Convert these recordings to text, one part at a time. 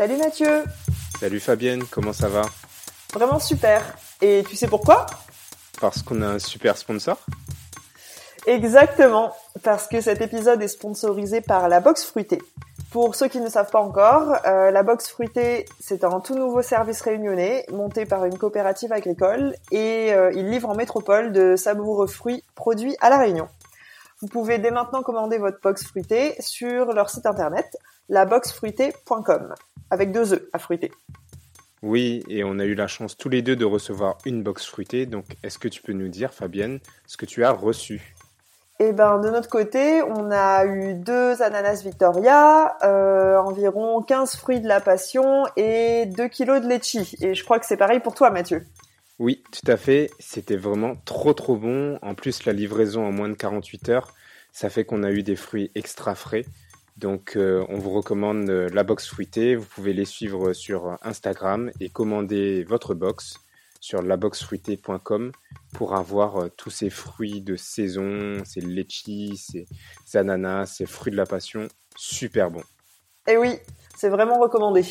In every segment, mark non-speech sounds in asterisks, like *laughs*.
Salut Mathieu, Salut Fabienne, comment ça va? Vraiment super. Et tu sais pourquoi? Parce qu'on a un super sponsor Exactement, parce que cet épisode est sponsorisé par la Box Fruitée. Pour ceux qui ne savent pas encore, euh, la Box Fruitée, c'est un tout nouveau service réunionnais monté par une coopérative agricole et euh, il livre en métropole de savoureux fruits produits à La Réunion. Vous pouvez dès maintenant commander votre box fruitée sur leur site internet, laboxfruitée.com, avec deux œufs à fruiter. Oui, et on a eu la chance tous les deux de recevoir une box fruitée, donc est-ce que tu peux nous dire, Fabienne, ce que tu as reçu? Et ben de notre côté, on a eu deux ananas Victoria, euh, environ 15 fruits de la passion et 2 kilos de litchi. Et je crois que c'est pareil pour toi, Mathieu. Oui, tout à fait. C'était vraiment trop trop bon. En plus, la livraison en moins de 48 heures, ça fait qu'on a eu des fruits extra frais. Donc, euh, on vous recommande euh, la box fruitée. Vous pouvez les suivre sur Instagram et commander votre box sur laboxfruitée.com pour avoir euh, tous ces fruits de saison, ces litchis, ces, ananas, ces fruits de la passion. Super bon. Et oui, c'est vraiment recommandé.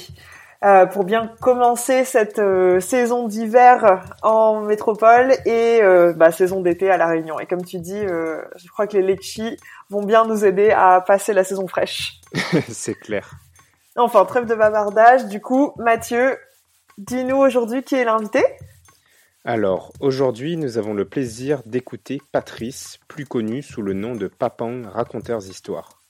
Euh, pour bien commencer cette euh, saison d'hiver en métropole et euh, bah, saison d'été à La Réunion. Et comme tu dis, je crois que les litchis vont bien nous aider à passer la saison fraîche. *laughs* C'est clair. Enfin, trêve de bavardage. Du coup, Mathieu, dis-nous aujourd'hui qui est l'invité. Alors, aujourd'hui, nous avons le plaisir d'écouter Patrice, plus connu sous le nom de Papang Raconteurs Histoires.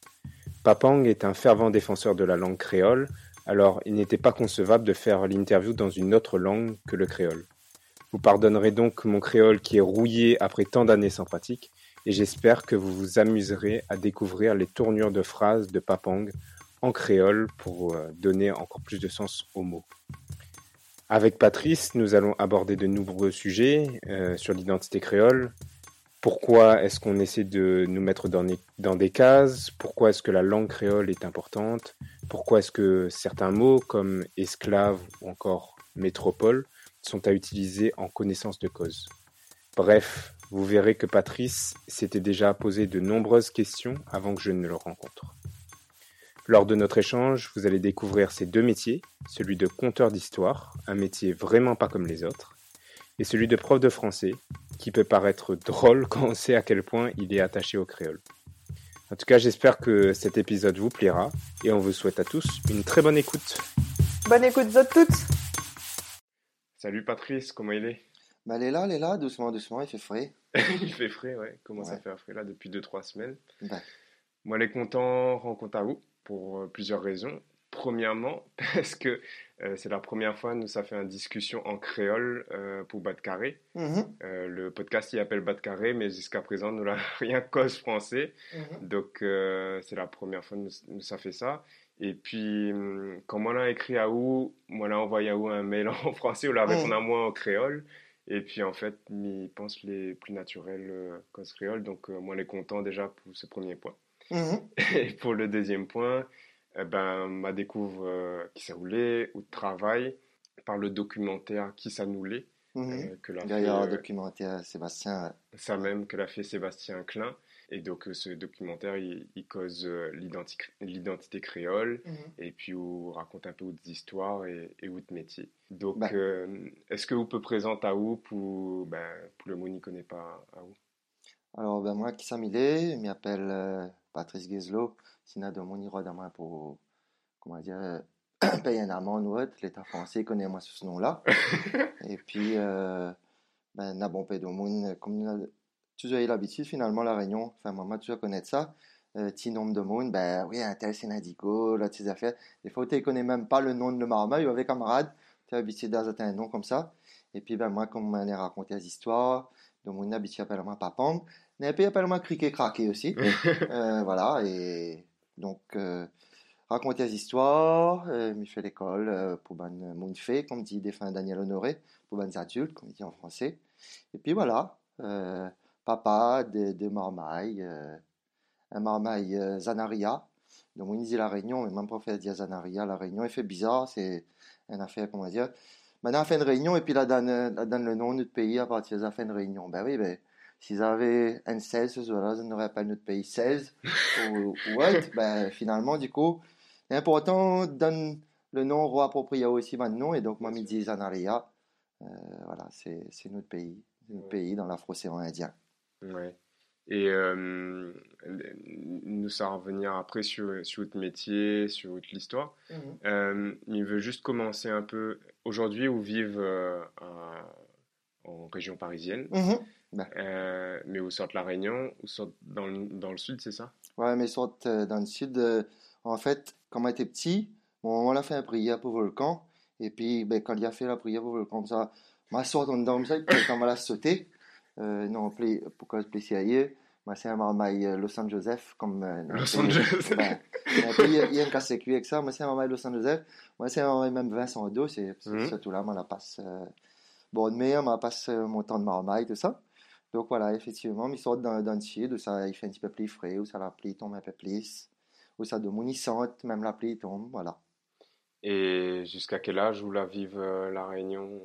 Papang est un fervent défenseur de la langue créole, alors il n'était pas concevable de faire l'interview dans une autre langue que le créole. Vous pardonnerez donc mon créole qui est rouillé après tant d'années sans pratique, et j'espère que vous vous amuserez à découvrir les tournures de phrases de Papang en créole pour euh, donner encore plus de sens aux mots. Avec Patrice, nous allons aborder de nombreux sujets euh, sur l'identité créole. Pourquoi est-ce qu'on essaie de nous mettre dans des, cases? Pourquoi est-ce que la langue créole est importante? Pourquoi est-ce que certains mots comme esclave ou encore métropole sont à utiliser en connaissance de cause? Bref, vous verrez que Patrice s'était déjà posé de nombreuses questions avant que je ne le rencontre. Lors de notre échange, vous allez découvrir ces deux métiers, celui de conteur d'histoire, un métier vraiment pas comme les autres, et celui de prof de français, qui peut paraître drôle quand on sait à quel point il est attaché au créole. En tout cas, j'espère que cet épisode vous plaira, et on vous souhaite à tous une très bonne écoute. Bonne écoute de toutes. Salut Patrice, comment il est? Bah, elle est là, elle est là, doucement, doucement, il fait frais. *laughs* Il fait frais, ouais. Comment ça Ouais. fait frais là depuis 2-3 semaines? Bah, Moi, les contents rencontre à vous pour euh, plusieurs raisons. Premièrement, *laughs* parce que euh, c'est la première fois nous ça fait une discussion en créole euh, pour Bas de Carré? mhm, Euh, le podcast il appelle Bas de Carré, mais jusqu'à présent nous *laughs* n'avons rien cause français. mhm. Donc euh, c'est la première fois que nous, nous ça fait ça. Et puis hum, quand moi l'a écrit à où, moi l'a envoyé à où un mail *laughs* en français ou l'a Mm. répondu à moi en créole. Et puis en fait, il pense les plus naturels cause créole. Donc moi les content déjà pour ce premier point. Mhm. Et pour le deuxième point, eh ben, ma découvre euh, qui s'est roulé ou travail par le documentaire Qui ça nous l'est, Mhm. euh, que l'a D'ailleurs, euh, documentaire Sébastien. ça même que l'a fait Sébastien Klein. Et donc ce documentaire, il, il cause l'identi- l'identité créole Mhm. et puis on raconte un peu des histoires et, et de métier. Donc Bah. euh, est-ce que vous pouvez présenter à vous pour, ben, pour le monde n'y connaît pas à vous Alors, ben, moi, qui ça m'est, je m'appelle Patrice Guizlo, sinon de mon iro demain pour, comment dire, *clears throat* payer un amende ou autre. L'État français connaît moi sous ce nom-là. *laughs* Et puis, euh, ben, n'a bon paye de monde, comme avons toujours eu l'habitude, finalement, la Réunion, enfin, moi, moi, toujours connaître ça. Euh, petit nombre de monde, ben oui, un tel syndico, là, ces affaires. Des fois, tu ne connais même pas le nom de le marmaille ou avec camarade, tu es habitué à un nom comme ça. Et puis, ben, moi, comme on m'a raconté des histoires, de mon habitué appelle moi Papang, mais puis appelle moi Criquet Craqué aussi. *laughs* Euh, voilà, et Donc, euh, raconter des histoires, euh, m'y fait l'école euh, pour ban fait, comme dit défunt Daniel Honoré, pour ban adultes, comme il dit en français. Et puis voilà, euh, papa de, de marmaille, un marmaille Zanaria. Donc, on dit la Réunion, mais même prophète dit Zanaria, la Réunion. Il fait bizarre, c'est une affaire, comment dire. Maintenant, on fait une réunion et puis là, donne, là, donne le nom de notre pays à partir de la fin de réunion. Ben oui, ben, s'ils avaient un 16 ce ils n'auraient pas notre pays 16 ou, ou autre. *laughs* Ben, finalement, du coup, c'est important, donne le nom roi approprié aussi maintenant. Et donc, moi, me dit Zanaria. Euh, voilà, c'est notre pays. Notre pays dans l'Afro-Océan Indien. Ouais. Et euh, nous, ça va revenir après sur, sur votre métier, sur votre l'histoire. Euh, il veut juste commencer un peu. Aujourd'hui, où vivent euh, en région parisienne, Mhm. Euh, mais où sortent la Réunion, où sortent dans le, dans le sud, c'est ça? Ouais, mais sorte euh, dans le sud, euh, en fait, quand on était petit, bon, on a fait une prière pour le volcan. Et puis, ben, quand il a fait la prière pour le volcan, ça, ma en dedans, comme ça, quand on l'a sauté, euh, non, pli- pour cause plaisir, moi, c'est un Los Angeles, comme, Los. Angeles. Et puis, il y a- un casse avec ça. Moi, c'est un marmaille Los Angeles. Moi, c'est un marmaille même Vincent d'eau, c'est Mhm. surtout là, moi, la passe, bonne mer, moi, passe mon temps de marmaille, tout ça. Donc voilà, effectivement, dans le sud où ça il fait un petit peu plus frais, où ça la pluie tombe un peu plus, où ça de mounissante, même la pluie tombe, voilà. Et jusqu'à quel âge vous la vivent euh, la Réunion,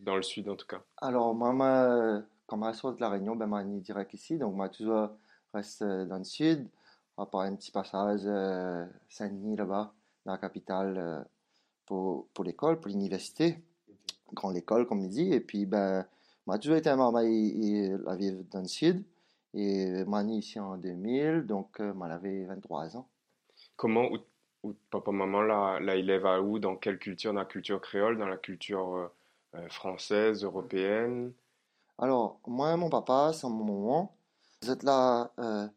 dans le sud en tout cas? Alors, moi, quand je sors de la Réunion, ben, moi, je direct ici, donc moi, toujours reste euh, dans le sud, à part un petit passage euh, Saint-Denis là-bas, dans la capitale, euh, pour, pour l'école, pour l'université, grande école, comme il dit, et puis, ben, toujours été un maman, il, vivre dans le sud, et né ici en 2000, donc, euh, moi, j'avais 23 ans. Comment ou, ou papa maman la, la élève à où? Dans quelle culture? Dans la culture créole? Dans la culture euh, euh, française européenne? Alors, moi, mon papa, c'est mon maman. Vous êtes là, euh,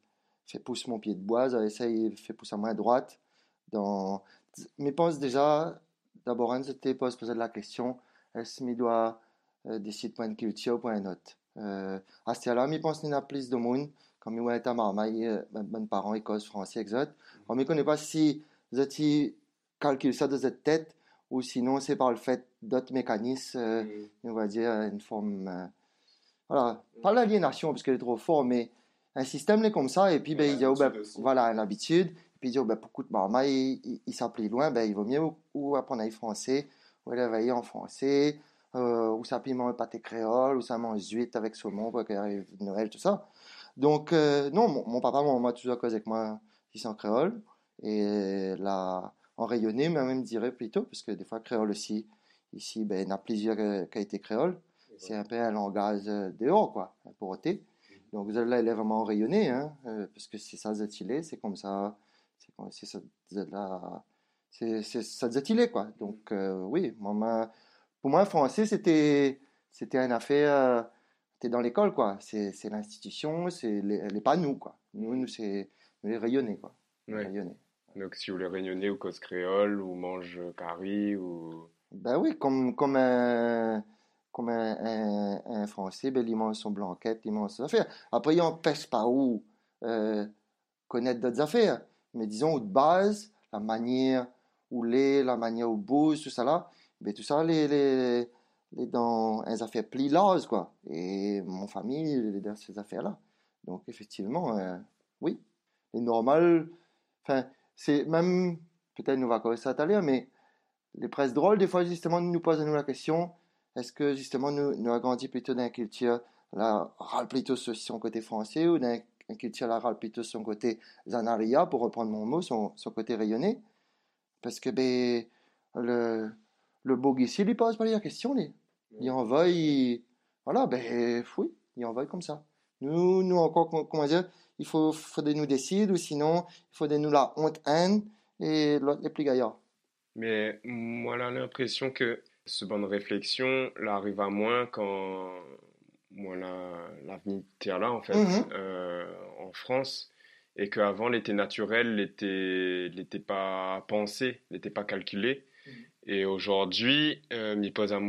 fait pousser mon pied de bois, j'avais essayé, fait pousser à main droite. Dans... Mais pense déjà, d'abord, c'était pas se poser la question, est-ce que je dois euh, décider pour une culture ou pour une autre? Euh, à ce là je pense qu'il y a plus de monde, comme il était à Marmaille, euh, mes parents, écosse, français, etc. On ne connaît pas si êtes calculé ça dans votre tête, ou sinon c'est par le fait d'autres mécanismes, euh, on va dire, une forme, euh, voilà, pas l'aliénation parce qu'elle est trop forte, mais un système est comme ça, et puis ben, il dit, oh, ben, voilà, l'habitude, et puis il dit, oh, ben, pour coup de marma, il, il, il s'applique loin, ben, il vaut mieux ou, ou apprendre à y français, ou aller en français, euh, ou piment le pâté créole, ou mange huit avec saumon pour qu'il arrive Noël, tout ça. Donc, euh, non, mon, mon papa, mon maman, toujours causé avec moi, ici en créole, et là, en rayonné, mais même dirais plutôt, parce que des fois, créole aussi, ici, ben, il y en a plusieurs qualités créole. C'est un peu un langage dehors, quoi, pour ôter. Donc, vous là, elle est vraiment rayonnée, hein, euh, parce que c'est ça, Zetilé, c'est comme ça, c'est comme ça, c'est ça, quoi. Donc, euh, oui, moi, pour moi, français, c'était, c'était une affaire, euh, c'était dans l'école, quoi. C'est, c'est l'institution, c'est, elle n'est pas nous, quoi. Nous, nous, c'est, nous, les rayonnés, quoi. Ouais. Rayonnés. Donc, si vous voulez rayonner ou cause créole, ou mange curry, ou. Ben oui, comme, comme un, comme un, un, un Français, ben, il mange son blanquette, il mange ses affaires. Après, il n'empêche pas où euh, connaître d'autres affaires. Mais disons, de base, la manière où l'est, la manière où bouge, tout ça là, ben, tout ça, les, les, les dans les affaires plus larges, quoi. Et mon famille, dans ces affaires-là. Donc, effectivement, euh, oui. Les normales, enfin, c'est même, peut-être nous va commencer ça à l'heure, mais les presses drôles, des fois, justement, nous posent à nous la question, est-ce que, justement, nous, nous avons plutôt dans une culture, là, râle plutôt sur son côté français, ou dans une culture, là, râle plutôt sur son côté zanaria, pour reprendre mon mot, son, son côté rayonné? Parce que, ben, le, le beau ici, il pose pas la question, lui. Il envoie, il, voilà, ben, oui, il envoie comme ça. Nous, nous, encore, comment dire, il faut, faudrait nous décider, ou sinon, il faudrait nous la honte haine, et l'autre, les plus gaillards. Mais moi, j'ai l'impression que ce bonne réflexion, là, arrive à moins quand moi, l'avenir la, là, en fait, Mhm. mm -hmm. euh, en France, et qu'avant, l'été naturel n'était pas pensé, n'était pas calculé. Mhm. Et aujourd'hui, euh, m'y pose à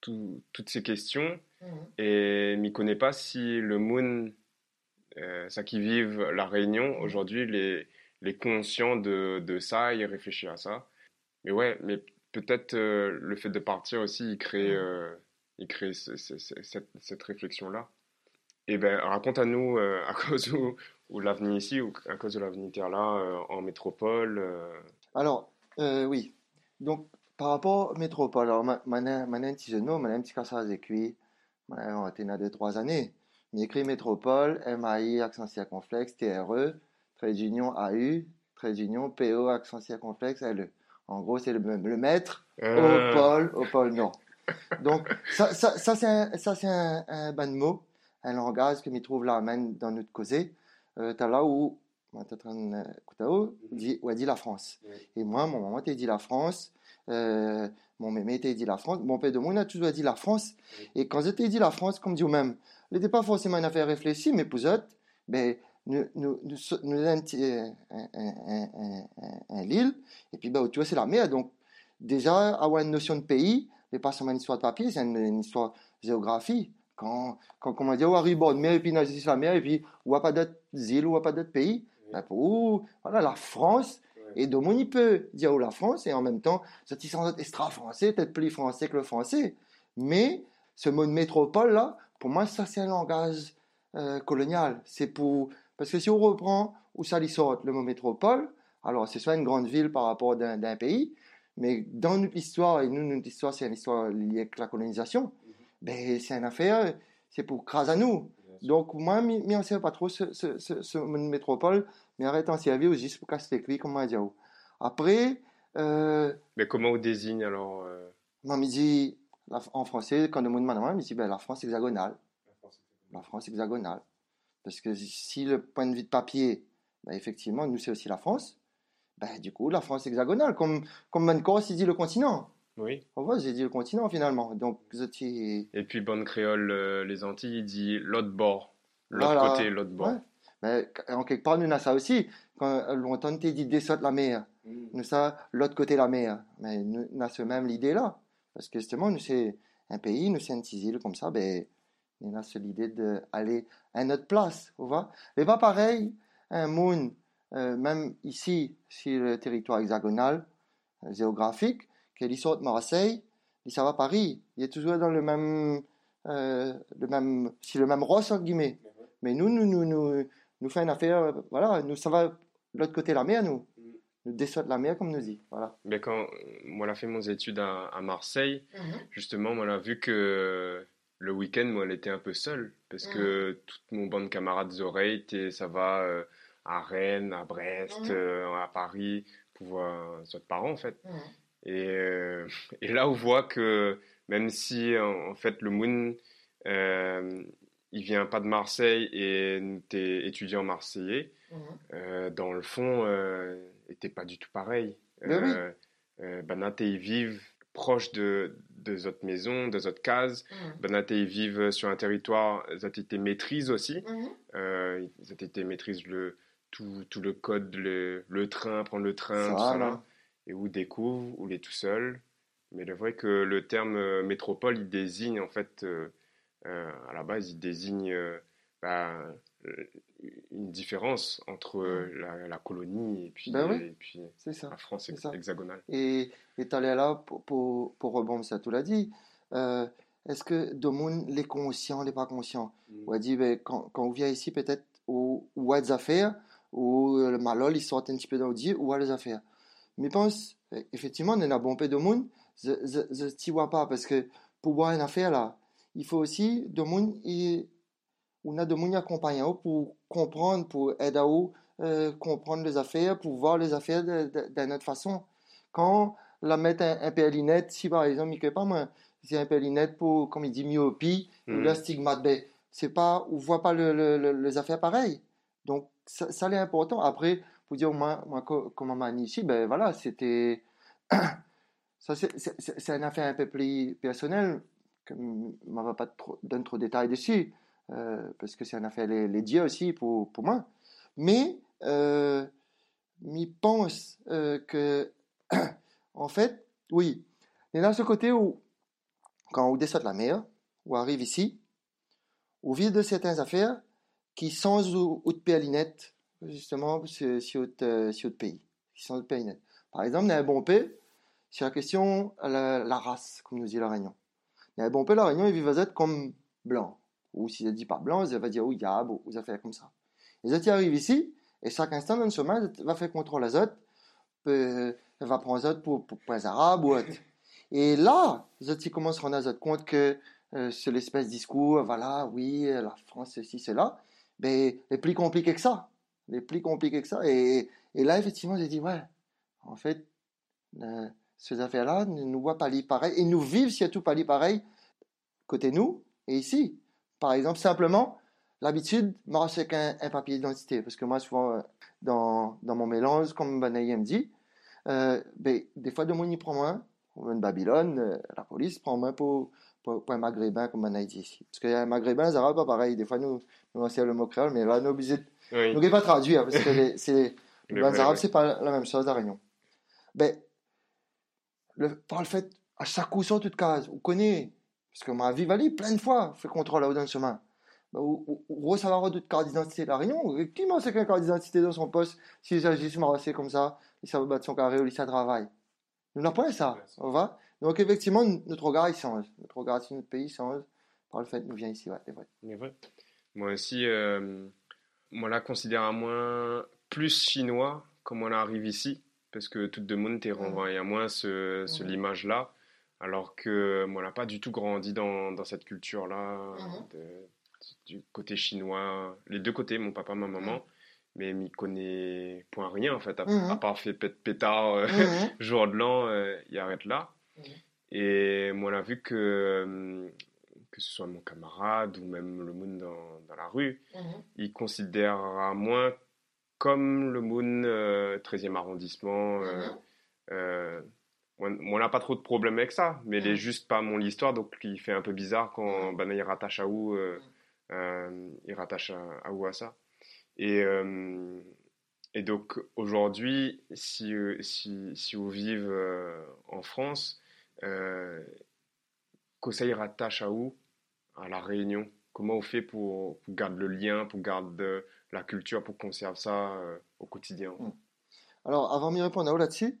tout, toutes ces questions Mhm. et m'y connaît pas si le moon euh, ça qui vivent la Réunion aujourd'hui, les, les conscients de, de ça, ils réfléchissent à ça. Mais ouais, mais peut-être euh, le fait de partir aussi, il crée, euh, il crée ce- ce- ce- cette, cette réflexion-là. Et ben, raconte à nous euh, *laughs* à cause où, où l'avenir ici, ou à cause de l'avenir là en métropole. Alors, euh, oui. Donc, par rapport à métropole, alors, ma- maintenant, petit jeune, maintenant, un petit cassage écrit, maintenant, on était là de trois années. Mais écrit métropole, MAI, accent circonflexe, TRE, trait d'union AU, trait d'union PO, accent circonflexe, LE. En gros, c'est le, le maître au euh, pôle, au pôle nord. Donc, ça, ça, ça c'est un, un, un bon mot, un langage que m'y trouve là, même dans notre causée. Euh, t'as là où, de- Koutao, dit, où a dit la France. Et moi, mon maman t'a dit la France, euh, mon mémé t'a dit la France, mon père de moi, a toujours dit la France. Et quand je t'ai dit la France, comme dit même, n'était pas forcément une affaire réfléchie, mais pour eux, ben, nous, nous, nous, nous un, un, un, un, l'île, et puis, ben, tu vois, c'est la mer. Donc, déjà, avoir une notion de pays, mais pas seulement une histoire de papier, c'est une, une histoire de géographie. Quand, quand, comment dire, on arrive bord de mer, et puis sur la mer, et puis, on voit pas d'autres îles, on voit pas d'autres pays. Pour, voilà, la France, et donc, on y peut dire où la France, et en même temps, c'est sans être extra français, peut-être plus français que le français. Mais, ce mot de métropole, là, pour moi, ça, c'est un langage euh, colonial. C'est pour, parce que si on reprend où ça lui sort le mot métropole, alors c'est soit une grande ville par rapport d'un d'un pays, mais dans notre histoire, et nous, notre histoire, c'est une histoire liée avec la colonisation, ben, c'est une affaire, c'est pour craser à nous. Donc, moi, je ne sais pas trop ce, ce, ce, ce métropole, mais arrête d'en servir juste pour casser les comme on dit. Après, euh, Mais comment on désigne alors euh, moi, me dit, la- en français, quand on me demande, me dit, ben, la France hexagonale. La France hexagonale. Parce que si le point de vue de papier, ben, effectivement, nous, c'est aussi la France, ben, du coup, la France hexagonale, comme, comme Mancor, il dit le continent. Oui. On voit, j'ai dit le continent, finalement. Donc, étiez... Et puis, bonne créole, euh, les Antilles, il dit l'autre bord. L'autre Voilà. côté, l'autre bord. Ouais. En quelque part, nous, on a ça aussi. Quand euh, longtemps, dit descente la mer. Nous, ça, l'autre côté de la mer. Mais nous, on a ce même idée-là. Parce que justement, nous, c'est un pays, nous, c'est une petite île comme ça, ben, on a cette idée d'aller à notre place, vous voyez. Mais pas pareil, un monde, euh, même ici, sur le territoire hexagonal, euh, géographique, qu'il sort de Marseille, il va à Paris. Il est toujours dans le même, euh, le même, si le même entre guillemets. Mais nous, nous, nous, nous, nous fait une affaire, euh, voilà, nous, ça va de l'autre côté de la mer, nous. Nous descendons de la mer, comme nous dit, voilà. Mais quand moi, j'ai fait mes études à, à Marseille, justement, moi, j'ai vu que le week-end, moi, elle était un peu seule. Parce que toute mon bande de camarades oreilles, était- ça va euh, à Rennes, à Brest, Mhm. euh, à Paris, pour voir d'autres parents, en fait. Mhm. Et, euh, et là, on voit que même si, en, en fait, le Moon, euh, il vient pas de Marseille et t'es étudiant marseillais, euh, dans le fond, euh, était pas du tout pareil. Ben oui. Euh, euh, Banate, ils vivent proche de, de notre maison, de notre case. Banate, ils vivent sur un territoire, ils ont été maîtrisent aussi. Euh, ils ont été maîtrisent le, tout, tout le code, le, le train, prendre le train, tout ça là. Et où découvre, où il est tout seul. Mais c'est vrai que le terme euh, métropole, il désigne en fait, euh, euh, à la base, il désigne euh, bah, une différence entre la, la colonie et puis, Ben oui. et puis C'est ça. la France c'est hex- ça. hexagonale. Et tu allé là pour, pour, pour rebondir ça, tu l'as dit. Est-ce que de monde, les conscients, les pas conscients, on a dit, ben, quand, quand on vient ici, peut-être, où, où a des affaires, euh, le malol, il sort un petit peu d'audit, où a des affaires. Mais pense, effectivement, on a bon peu de monde, je ne t'y vois pas, parce que pour voir une affaire là, il faut aussi de monde, et, on a de monde accompagnant pour comprendre, pour aider à euh, comprendre les affaires, pour voir les affaires d'une autre façon. Quand la mettre un, un périnette, si par exemple, il ne pas moi, c'est un périnette pour, comme il dit, myopie, ou Mhm. le stigmate, ben, c'est pas, on voit pas le, le- le- les affaires pareilles. Donc, ça, ça c'est important. Après, pour dire, moi, moi co- comment ici, ben voilà, c'était, *coughs* ça c'est- une affaire un peu plus personnelle, que m- on va pas donner trop de détails dessus, euh, parce que c'est une affaire les, dieux aussi pour, pour moi. Mais, euh, m'y pense euh, que, *coughs* en fait, oui, il y a ce côté où, quand on descend de la mer, ou arrive ici, on vit de certaines affaires qui sans ou, ou de péalinette, justement, si, si autre, euh, si autre pays, sans de péalinette. Par exemple, pays, c'est la question la, la race, comme nous dit la Réunion. Pays, la Réunion, ils vivent comme blanc. Ou si elle dit pas blanc, elle va dire ou yab, ou ça fait comme ça. Les autres arrivent ici, et chaque instant dans le chemin, va faire contrôle azote, elle va prendre azote pour, pour, pour les arabes ou autre. Et là, les autres commencent à rendre compte que euh, c'est l'espèce discours, voilà, oui, la France, ceci, cela, mais les plus compliqué que ça. Les plus compliqué que ça. Et, là, effectivement, j'ai dit, ouais, en fait, euh, ces affaires-là ne nous voient pas pareil, et nous vivent surtout pas pareil côté nous et ici. Par exemple, simplement, l'habitude, moi, c'est qu'un un papier d'identité, parce que moi, souvent, euh, dans, dans mon mélange, comme Banaï me dit, euh, ben, des fois, de mon y prend moins, comme en Babylone, la police prend moins pour, pour, un maghrébin, comme Banaï dit ici. Parce qu'un maghrébin, ça va pas pareil. Des fois, nous, nous, c'est le mot créole, mais là, nous, obligés, Oui. nous, pas traduire, parce que les, c'est, *laughs* les Le bans vrai, arabes, c'est pas la même chose à Réunion. Ben, le, par le fait, à chaque coup sur toute case, on connaît, parce que ma vie valide plein de fois, fait contrôle là-haut dans le chemin. Ben, ou, savoir d'autres cartes d'identité de la Réunion, qui m'a c'est qu'un carte d'identité dans son poste, s'il s'agit de marasser comme ça, il s'en va battre son carré ou il s'en travaille. Nous pas ça, on va. Donc, effectivement, notre regard, il change. Notre regard sur notre pays change par le fait que nous vient ici, ouais, c'est vrai. Mais vrai. Moi aussi, euh, moi là, considère à moins plus chinois comme on arrive ici, parce que tout le monde est renvoyé à moins ce, ce l'image-là, alors que moi là, pas du tout grandi dans, dans cette culture-là, Mhm. du côté chinois, les deux côtés, mon papa, ma maman, mais m'y connaît point rien en fait, à, Mhm. à part fait pét- pétard euh, Mhm. *laughs* jour de l'an, euh, il arrête là. Et moi, on a vu que, euh, que ce soit mon camarade ou même le monde dans, dans la rue, il considérera moins comme le Moon euh, 13e arrondissement. euh, euh, moi, moi, on n'a pas trop de problème avec ça, mais il est Mhm. juste pas mon histoire, donc il fait un peu bizarre quand ben, il rattache à où, euh, euh, il rattache à, à où à ça. Et, euh, et donc aujourd'hui, si, euh, si, si vous vivez euh, en France, euh, il rattache à où? À la Réunion. Comment on fait pour, pour garder le lien, pour garder la culture, pour conserver ça euh, au quotidien? Alors, avant de m'y répondre à vous là-dessus,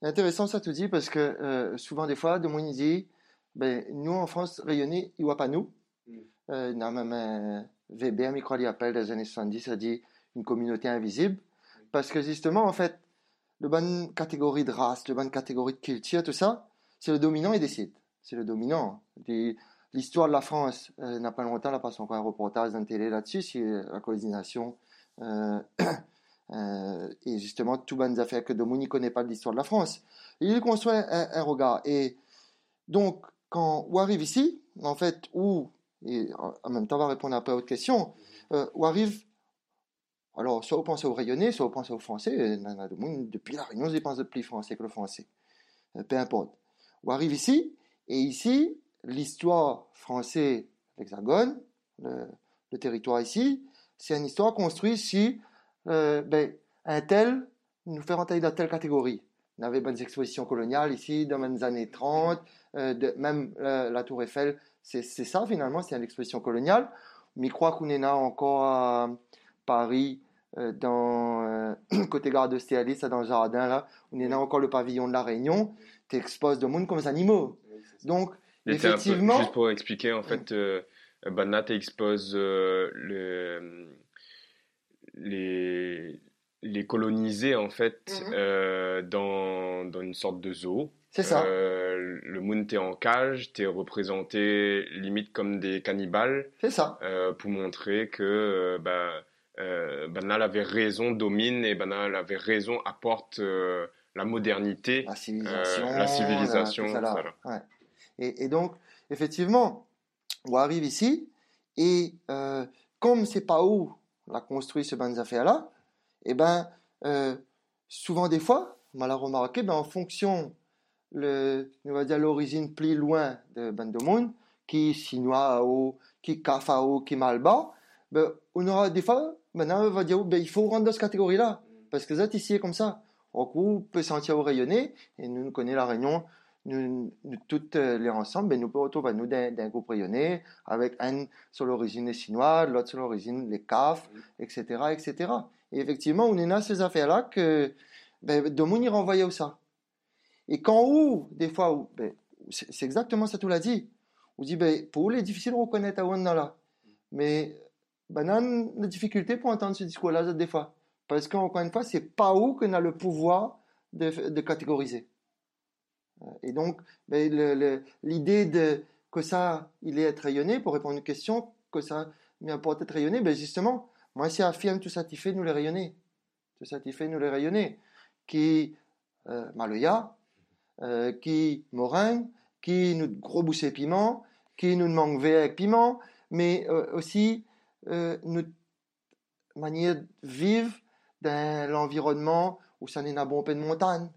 c'est intéressant ça tu dis parce que euh, souvent des fois, de mon dit, ben, nous en France, rayonner, il ne voit pas nous. Mm. Euh, il y a même un Weber, je crois, il appelle des années 70, ça dit une communauté invisible. Parce que justement, en fait, le bonne catégorie de race, le bonne catégorie de culture, tout ça, c'est le dominant, il décide. C'est le dominant. Des- L'histoire de la France, euh, n'a pas longtemps, là, passe encore un reportage la télé là-dessus, sur la coordination. Euh, euh, et justement, tout bonnes affaires que Domon n'y connaît pas l'histoire de la France. Il construit un, un regard. Et donc, quand on arrive ici, en fait, où, et en même temps, on va répondre après à votre question, euh, où arrive, alors, soit vous pensez au rayonné, soit vous pensez au français, monde, depuis la Réunion, ils pensent plus français que le français. Euh, peu importe. On arrive ici, et ici, l'histoire française, l'Hexagone, le, le territoire ici, c'est une histoire construite sur euh, ben, un tel, nous faire rentrer dans telle catégorie. On avait bonnes expositions coloniales ici, dans les années 30, euh, de, même euh, la Tour Eiffel, c'est ça finalement, c'est une exposition coloniale. Mais crois qu'on est là encore à Paris, dans *clears throat* côté gare de Stéalis, dans le jardin là, on est là encore le pavillon de la Réunion, tu exposes de monde comme des animaux. Donc, Peu- effectivement, juste pour expliquer, en fait, euh, Banat expose euh, le- les, les colonisés, en fait, Mhm. euh, dans, dans une sorte de zoo. c'est ça. Euh, le Moon, t'es en cage, t'es représenté limite comme des cannibales C'est ça. euh, pour montrer que euh, bah, euh, Banal avait raison, domine, et Banal avait raison, apporte euh, la modernité. La civilisation. Euh, la civilisation, tout ça là. voilà. Ouais. Et, donc, effectivement, on arrive ici, et euh, comme c'est pas où on a construit ce banc affaires-là, et ben, euh, souvent des fois, on l'a remarqué, ben, en fonction, le, on va dire l'origine plus loin de ban de monde, qui haut, qui à haut, qui malba, ben, on aura des fois, maintenant, on va dire, ben, il faut rendre dans cette catégorie-là, parce que ça, ici, est comme ça. Au coup, peut sentir au rayonner, et nous, on connaît la Réunion, nous, nous toutes euh, les ensemble, ben, nous pouvons retrouver nous d'un, d'un groupe rayonné, avec un sur l'origine chinoise, l'autre sur l'origine les CAF, etc., etc. Et effectivement, on est dans ces affaires-là que, ben, de monde y renvoyait au ça. Et quand où, des fois, où, ben, c'est, exactement ça tout l'a dit. On dit, ben, pour eux, c'est difficile de reconnaître à on là. Mais, ben, on a des difficultés pour entendre ce discours-là, des fois. Parce qu'encore une fois, c'est pas où qu'on a le pouvoir de, de catégoriser. Et donc, ben, l'idée de que ça, il est rayonné, pour répondre à une question, que ça m'importe être rayonné, ben justement, moi, c'est affirme tout ça, qui fait nous les rayonner. Tout ça, qui fait nous les rayonner. Qui, euh, Maloya, euh, qui Morin, qui nous gros boussé piment, qui nous manque avec piment, mais euh, aussi euh, notre manière de vivre dans l'environnement où ça n'est un bon de montagne,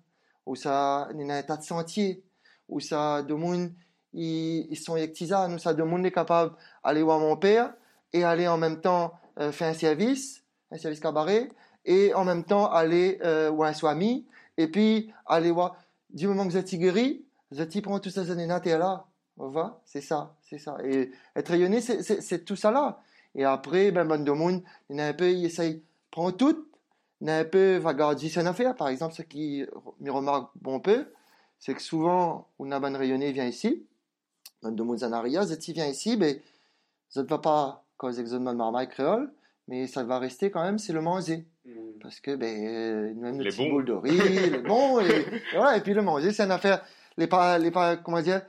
où ça n'est un tas de sentiers, où ça de monde ils, sont tisane, où ça de monde est capable d'aller voir mon père et aller en même temps euh, faire un service, un service cabaret, et en même temps aller euh, voir un swami, et puis aller voir, du moment que vous êtes guéri, vous êtes prend toutes ces années-là, t'es là. C'est ça, c'est ça. Et être rayonné, c'est- tout ça là. Et après, ben, ben, de monde, il y en a un peu, il essaye, prend tout, un peu, va garder son affaire. Par exemple, ce qui me remarque bon peu, c'est que souvent, on a ben rayonné, vient ici, ben, de monde en arrière, Zeti vient ici, mais ça ne va pas causer exonement de marmaille créole, mais ça va rester quand même, c'est le manger. Parce que, ben, euh, même Les le petit boule de riz, les *laughs* bons, et, et voilà, et puis le manger, c'est une affaire, les pas, les pas, comment dire,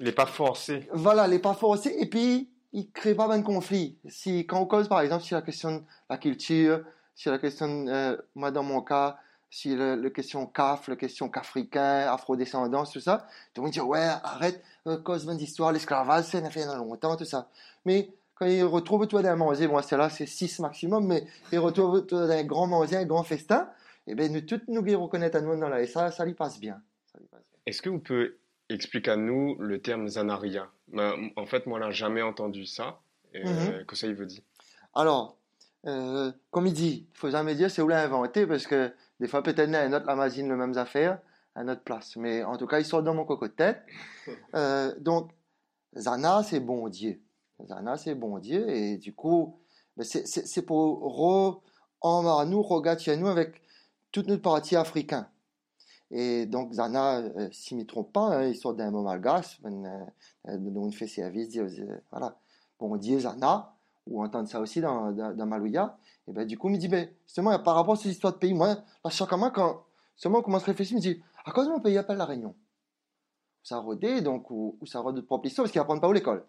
Il n'est pas forcé. voilà, les pas forcés, et puis, il crée pas de conflit. Si, quand on cause, par exemple, sur la question de la culture, sur la question, euh, moi, dans mon cas, si la, la question CAF, la question qu'africain, afrodescendance, tout ça, tout le monde dit, ouais, arrête, euh, cause bonne histoire, l'esclavage, une affaire dans longtemps, tout ça. Mais, quand ils retrouvent toi d'un manger, moi, c'est là, c'est 6 maximum, mais ils retrouvent toi d'un grand manger, un grand festin, et ben, nous, toutes nous qui reconnaissent à nous dans là, et ça, ça lui passe bien. Ça bien. Est-ce que vous pouvez expliquer à nous le terme Zanaria? Ben, En fait, moi, je n'ai jamais entendu ça. Et, Mhm. euh, que ça, il veut dire Alors, euh, comme il dit, il faut jamais dire c'est où l'a inventé parce que des fois peut-être un autre l'imagine les mêmes affaires à notre place. Mais en tout cas, il sort dans mon coco de tête. *laughs* Euh, donc, Zana, c'est bon Dieu. Zana, c'est bon Dieu. Et du coup, ben, c'est- pour re, en nous, nous avec toute notre partie africaine. Et donc, Zana, euh, s'il ne me trompe pas, hein, il sort d'un mot malgache, ben, euh, dont il fait service, dit, voilà, bon Dieu, Zana, ou entendre ça aussi dans, dans, dans Malouya. Et ben, du coup, il me dit, ben, justement, par rapport à ces histoires de pays, moi, là, chaque moi, quand, seulement on commence à réfléchir, il me dit, à cause de mon pays appelle la Réunion. Ça rodé, donc, où ça rôde de propre histoire, parce qu'ils apprennent pas où l'école.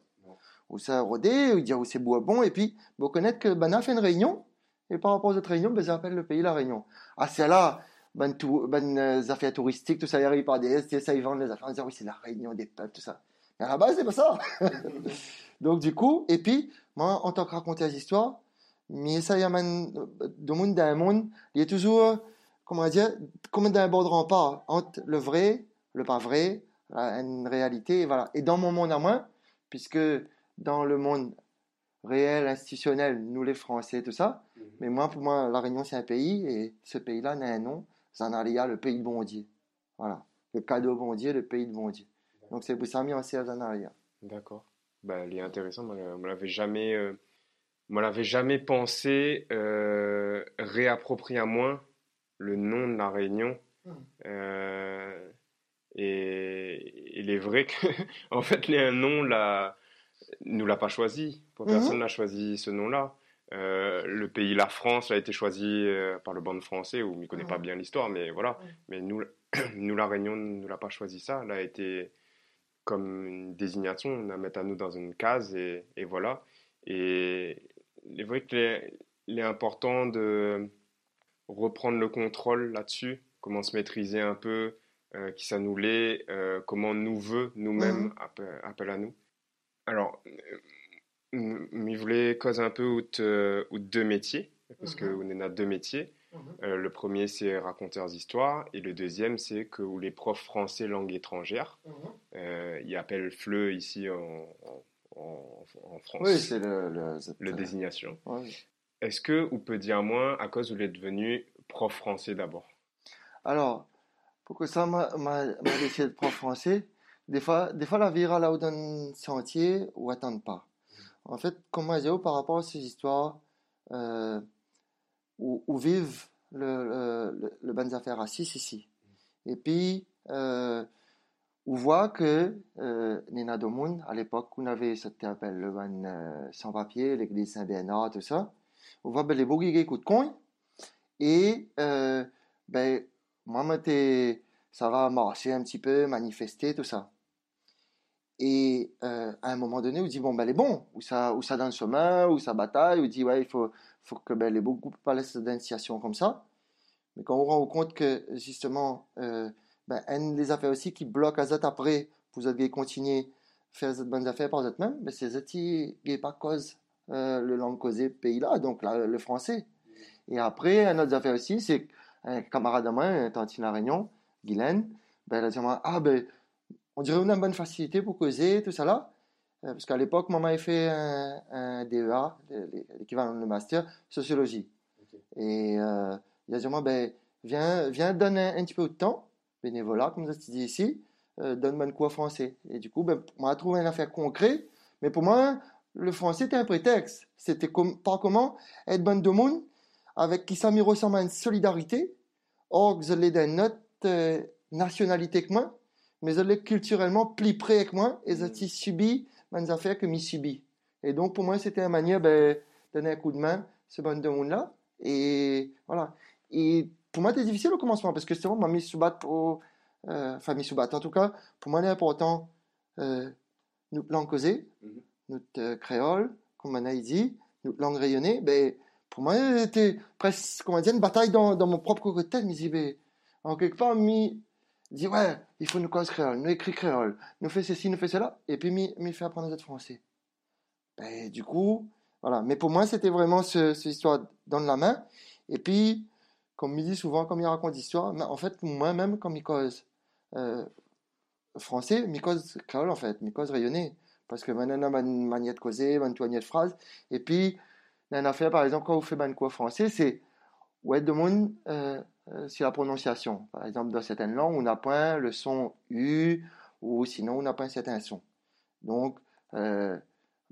Où ça rodé, il dit, où c'est bon, et puis, vous connaître que, ben, on a fait une réunion, et par rapport aux autres réunions, ben, ça appelle le pays la Réunion. Ah, c'est là, ben, tout, ben, euh, affaires touristiques, tout ça, il arrive par des, c'est ça, ils vendent les affaires, ils disent, oui, c'est la Réunion des peuples, tout ça. Mais à la base, c'est pas ça. *laughs* Donc, du coup, et puis, moi, en tant que raconteur d'histoire, mais ça y amène de monde il y a toujours, comment dire, comme d'un bord de rempart entre le vrai, le pas vrai, la- une réalité, et voilà. Et dans mon monde à moi, puisque dans le monde réel, institutionnel, nous les Français, tout ça, mais moi, pour moi, La Réunion, c'est un pays, et ce pays-là n'a un nom, Zanaria, le pays de bon Dieu. Voilà. Le cadeau bon Dieu, le pays de bon Dieu. Donc, c'est pour ça mis en Zanaria. D'accord. Ben, il est intéressant. Moi, je ne l'avais jamais, euh, jamais pensé euh, réapproprier à moi le nom de la Réunion. Mhm. Euh, et il est vrai que, *laughs* en fait, les nom là, nous l'a pas choisi. Mhm. personne n'a choisi ce nom-là. Euh, le pays, la France, a été choisi euh, par le bande français, où on ne connaît pas Mhm. bien l'histoire, mais voilà. Mais nous, *clears throat* nous, la Réunion, ne nous l'a pas choisi ça. Elle a été comme une désignation, on la met à nous dans une case, et, et voilà. Et il est vrai qu'il est, est important de reprendre le contrôle là-dessus, comment se maîtriser un peu, euh, qui ça nous l'est, euh, comment nous veut nous-mêmes appelle à nous. Alors, je voulais causer un peu out, euh, out deux métiers, parce que Mhm. on a deux métiers. Euh, le premier, c'est raconteurs d'histoire, et le deuxième, c'est que où les profs français langue étrangère, euh, ils appellent FLE ici en, en, France, Oui, c'est le, le, le désignation. Ouais. Est-ce que vous peut dire moins à cause où vous êtes devenu prof français d'abord? Alors, pour que ça m'a décidé de prendre français. Des fois, des fois la vie là où donne sentier ou attendre pas. En fait, comme moi j'ai par rapport à ces histoires euh, où, vivent le, le, le, bonnes affaires assis ici. Et puis, euh, on voit que euh, Nina à l'époque, on avait ce qu'on appelle le ban euh, sans-papier, l'église Saint-Bernard, tout ça. On voit ben, les beaux coups de coin. Et euh, ben, moi, ça va marcher un petit peu, manifester, tout ça. Et euh, à un moment donné, on dit, bon, ben, elle est bon, ou ça, ou ça dans le chemin, ou ça bataille, ou dit, ouais, il faut, faut que ben, les beaux groupes parlent d'initiation comme ça. Mais quand on rend compte que, justement, euh, ben, une des affaires aussi qui bloque à ça après, vous allez continuer à faire cette bonnes affaires par vous-même, ben, c'est ça qui n'est pas cause euh, le langue causée pays-là, donc la- le français. Et après, une autre affaire aussi, c'est un camarade à moi, un tantine à Réunion, Guylaine, ben, elle a dit moi, ah ben, on dirait une bonne facilité pour causer, tout ça là. Euh, parce qu'à l'époque, maman avait fait un, un DEA, le- l'équivalent de master, sociologie. Et euh, il a dit moi, ben, viens, viens donner un, un petit peu de temps, bénévolat, comme ça se dit ici, euh, donne-moi une cours français. Et du coup, ben, on a trouvé une affaire concrète, mais pour moi, le français était un prétexte. C'était comme, par comment être bonne de monde, avec qui ça me ressemble à une solidarité, or je l'ai d'une autre euh, nationalité que moi, mais je l'ai culturellement plus près que moi, et je t'ai subi mes affaires que m'y. Et donc, pour moi, c'était une manière ben, de donner un coup de main, ce bonne de monde-là. Et voilà. Et pour moi, c'était difficile au commencement, parce que justement, m'a mis sous batte pour, euh, enfin, mis sous batte. En tout cas, pour moi, il est important, euh, notre langue causée, Mhm. notre euh, créole, comme on a dit, notre langue rayonnée, ben, pour moi, c'était presque, comment dire, une bataille dans, dans mon propre côté. Je me dis, ben, en quelque part, mi dit, ouais, il faut nous cause créole, nous écrit créole, nous fait ceci, nous fait cela, et puis mi fait apprendre être français. Ben, du coup, voilà. Mais pour moi, c'était vraiment ce, cette histoire dans la main. Et puis, comme il dit souvent, comme il raconte l'histoire, en fait, moi-même, comme il cause euh, français, il cause créole, en fait, il cause rayonné. Parce que maintenant, une manière de causer, toignée de phrases. Et puis, a affaire, par exemple, quand vous faites une quoi français, c'est monde euh, euh, sur la prononciation. Par exemple, dans certaines langues, on n'a pas le son U, ou sinon, on n'a pas un certain son. Donc, euh,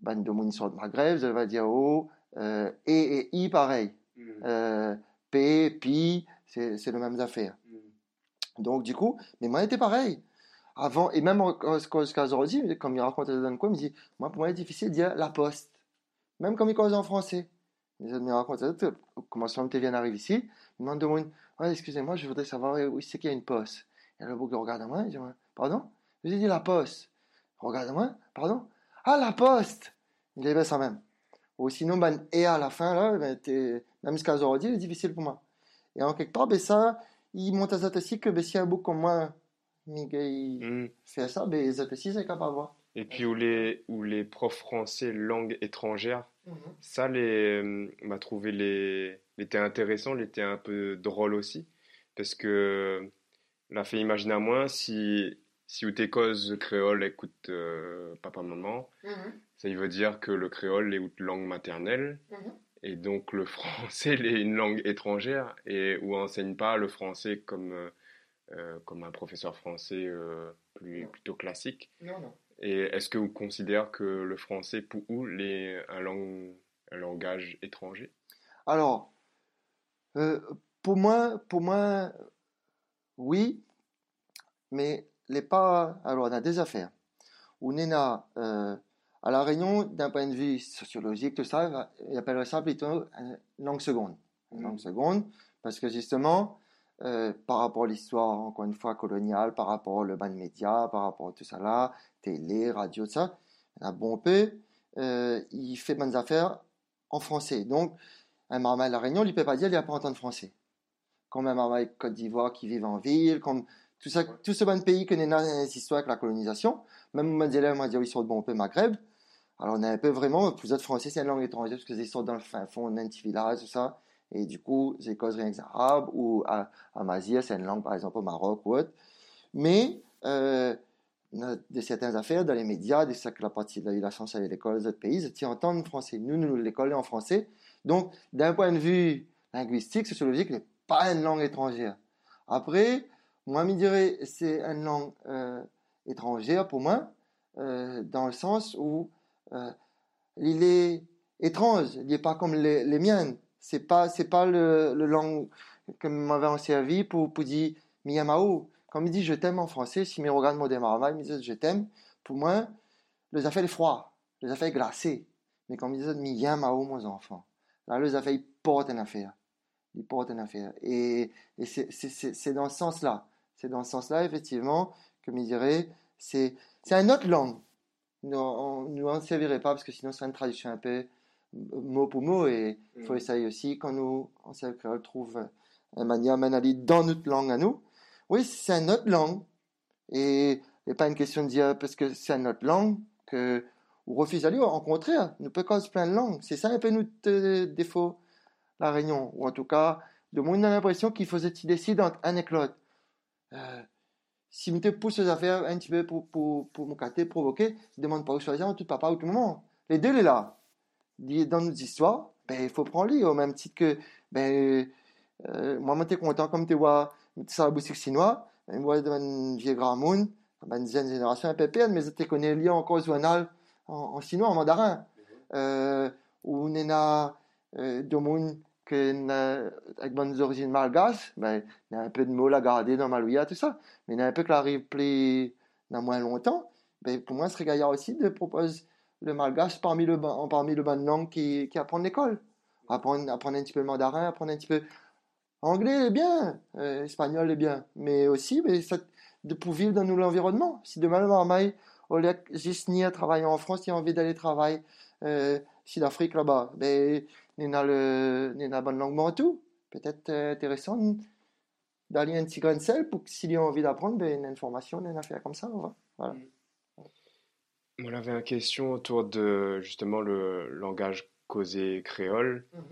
de monde sur le Maghreb, je vais dire O, euh, E et I, pareil. Euh, P, Pi, c'est c'est les mêmes affaires. Donc, du coup, mais moi, c'était pareil. Avant, et même quand aujourd'hui, comme il raconte dans quoi, il me dit, moi, pour moi, c'est difficile de dire la poste. Même comme il cause en français. Raconte, comment ça tu viens d'arriver ici, il me demande, ouais, excusez-moi, je voudrais savoir où c'est qu'il y a une poste. Et le bouc regarde à moi, il dit, pardon? Je lui dis la poste. Regarde à moi, pardon? Ah, la poste! Il est bien ça même. Ou sinon, ben, et à la fin, là, ben, t'es- même jusqu'à aujourd'hui, c'est difficile pour moi. Et en quelque part, ben, ça, il monte à ça aussi que, ben, si un bouc comme moi, Miguel, il Mm. fait ça, ben, ça aussi, c'est capable de voir. Et puis où les, où les profs français langue étrangère, ça les euh, m'a trouvé les l'été intéressant, l'été un peu drôle aussi, parce que l'a fait imaginer à moi si si ou créole écoute euh, papa maman, ça veut dire que le créole est une langue maternelle Mhm. et donc le français *laughs* est une langue étrangère et où on enseigne pas le français comme euh, euh, comme un professeur français euh, plus plutôt classique. Non, non. Et est-ce que vous considérez que le français pour vous est un, langue, un langage étranger? Alors, euh, pour moi, pour moi, oui, mais les pas. Alors, on a des affaires. On est là, euh, à La Réunion, d'un point de vue sociologique, tout ça, il appellerait ça plutôt une langue seconde. Une Mhm. langue seconde, parce que justement, euh, par rapport à l'histoire, encore une fois, coloniale, par rapport au ban de médias, par rapport à tout ça là, télé, radio, tout ça, un bon peu, euh, il fait bonnes affaires en français. Donc, un marmaille de la Réunion, il ne peut pas dire qu'il pas entendre français. Comme un marmaille de Côte d'Ivoire qui vit en ville, comme tout ça, tout ce bon pays connaît une histoire avec la colonisation. Même moi, je moi, ils sont de bon peu Maghreb. Alors, on est un peu vraiment, vous êtes français, c'est une langue étrangère, parce que ils sont dans le fin fond d'un petit village, tout ça. Et du coup, ils causent rien arabe, ou à, à c'est une langue, par exemple, au Maroc ou autre. Mais, euh, de certaines affaires, dans les médias, de ça que la partie de la chance avec l'école des autres pays, ils entendent français. Nous, nous, l'école est en français. Donc, d'un point de vue linguistique, sociologique, n'est pas une langue étrangère. Après, Moi, je dirais c'est une langue euh, étrangère pour moi, euh, dans le sens où il est étrange, il n'est pas comme les miennes. C'est pas, c'est pas le, langue que m'avait servi pour, pour dire Miyamao. Quand il dit je t'aime en français, si me regarde mon démarrage, il me dit je t'aime, pour moi, les affaires froid, les affaires glacées. Mais quand il dit Miyamao, mon enfant, là, les affaires, portent une affaire. Ils portent une affaire. Et, et c'est, c'est, c'est dans ce sens-là. C'est dans ce sens-là, effectivement, que je dirais, c'est, c'est une autre langue. Nous, on ne servirait pas parce que sinon, c'est une traduction un peu mot pour mot et il faut mm. essayer aussi quand nous, en sait créole, trouve une manière d'aller dans notre langue à nous. Oui, c'est une autre langue et il n'est pas une question de dire parce que c'est une autre langue que ou refuse d'aller. Au contraire, nous peut cause plein de langues. C'est ça un peu notre défaut, la réunion. Ou en tout cas, de moins on a l'impression qu'il faut se décider entre un et l'autre. Euh, si je te pousse à faire un petit peu pour, pour, pour me cater, provoquer, demande pas où choisir, tout papa ou tout moment. Les deux, les là dans nos histoires, ben, il faut prendre lui au même titre que, ben, euh, moi, j'étais content comme tu vois, ça la boutique chinois, ben, moi, dans une vieille grand monde, ben, une dizaine de générations un perdre, mais j'étais connais lire encore zonal en, en chinois, en mandarin, euh, où on a, euh, de monde que, avec bonnes origines malgaches, ben, il y a un peu de mots à garder dans Malouia, tout ça, mais il y a un peu que l'arrive plus, dans moins longtemps, ben, pour moi, ce serait gaillard aussi de proposer le malgache parmi le, parmi le bonne langue qui, qui apprend l'école. Apprendre, apprendre un petit peu le mandarin, apprendre un petit peu anglais est bien, euh, espagnol est bien, mais aussi mais ça, de pouvoir vivre dans l'environnement. Si demain le marmaille, au lieu ni à travailler en France, il a envie d'aller travailler euh, Sud-Afrique là-bas, ben, il a le, il a la bonne langue tout. Peut-être euh, intéressant d'aller un petit grain de sel pour que s'il a envie d'apprendre, ben, une information, une affaire comme ça, voilà. Mm. On avait une question autour de justement le langage causé créole. Mhm.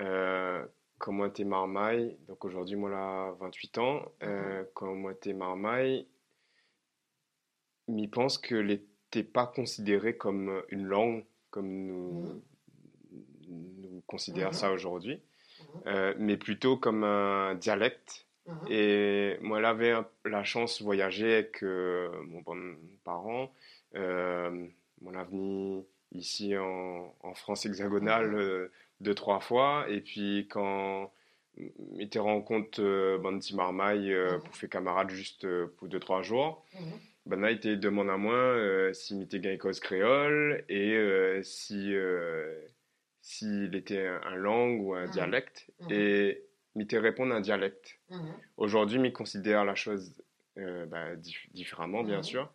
Euh, comment était marmaille Donc aujourd'hui, moi, là, 28 ans. Euh, mhm. Comment était marmaille m'y pense que n'était pas considéré comme une langue, comme nous, mhm. nous considérons ça aujourd'hui, euh, mais plutôt comme un dialecte. Et moi, j'avais la chance de voyager avec mon bon parent euh, mon avenir ici en, France hexagonale euh, deux, trois fois. Et puis quand m'était rencontre euh, Banti Marmaille mhm. pour faire camarade juste pour deux, trois jours. Ben là, il était demandé à moi si m'était gagne cause créole et si s'il était un, langue ou un dialecte. Et m'était répondre un dialecte. Aujourd'hui, m'y considère la chose bah, différemment, bien sûr.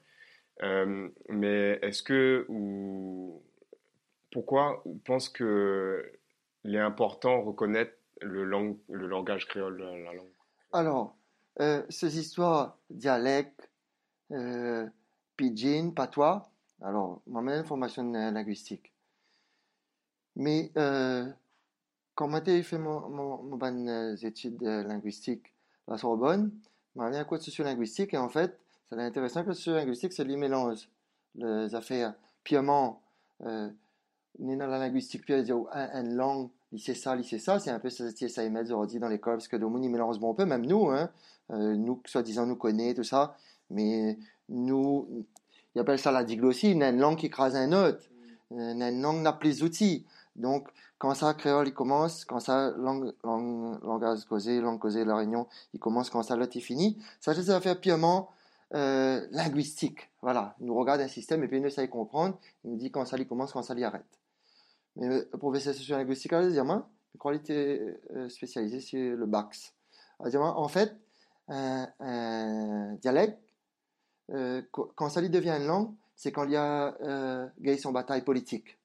Euh, mais est-ce que ou pourquoi on pense que il est important de reconnaître le, langue, le langage créole, la langue? Alors, euh, ces histoires dialecte, euh, pidgin, patois, alors, moi-même, formation linguistique. Mais euh, quand j'ai fait mon, mon, mon études linguistiques à la Sorbonne, j'ai un cours de sociolinguistique et en fait, c'est intéressant que le linguistique, c'est les mélange les affaires purement, euh, dans la linguistique puis dire une langue, c'est ça, c'est ça, c'est un peu ça, ça émet dit dans l'école, parce que le monde, il mélange bon peu, même nous, hein, euh, nous, soi-disant, nous connaît, tout ça, mais nous, ils appellent ça la diglossie, une langue qui écrase un autre, une langue n'a plus d'outils. Donc, quand ça, créole, il commence, quand ça, langue, langue, langage causé, langue causée, la réunion, il commence, quand ça, l'autre, il finit. Ça, c'est ça faire purement, euh, linguistique. Voilà, il nous regarde un système et puis il ne sait comprendre. Il nous dit quand ça lui commence, quand ça lui arrête. Mais le professeur sociolinguistique a dit, moi, il était euh, spécialisé sur le BAX. en fait, un, dialecte, euh, quand ça lui devient une langue, c'est quand il y a euh, gagné son bataille politique.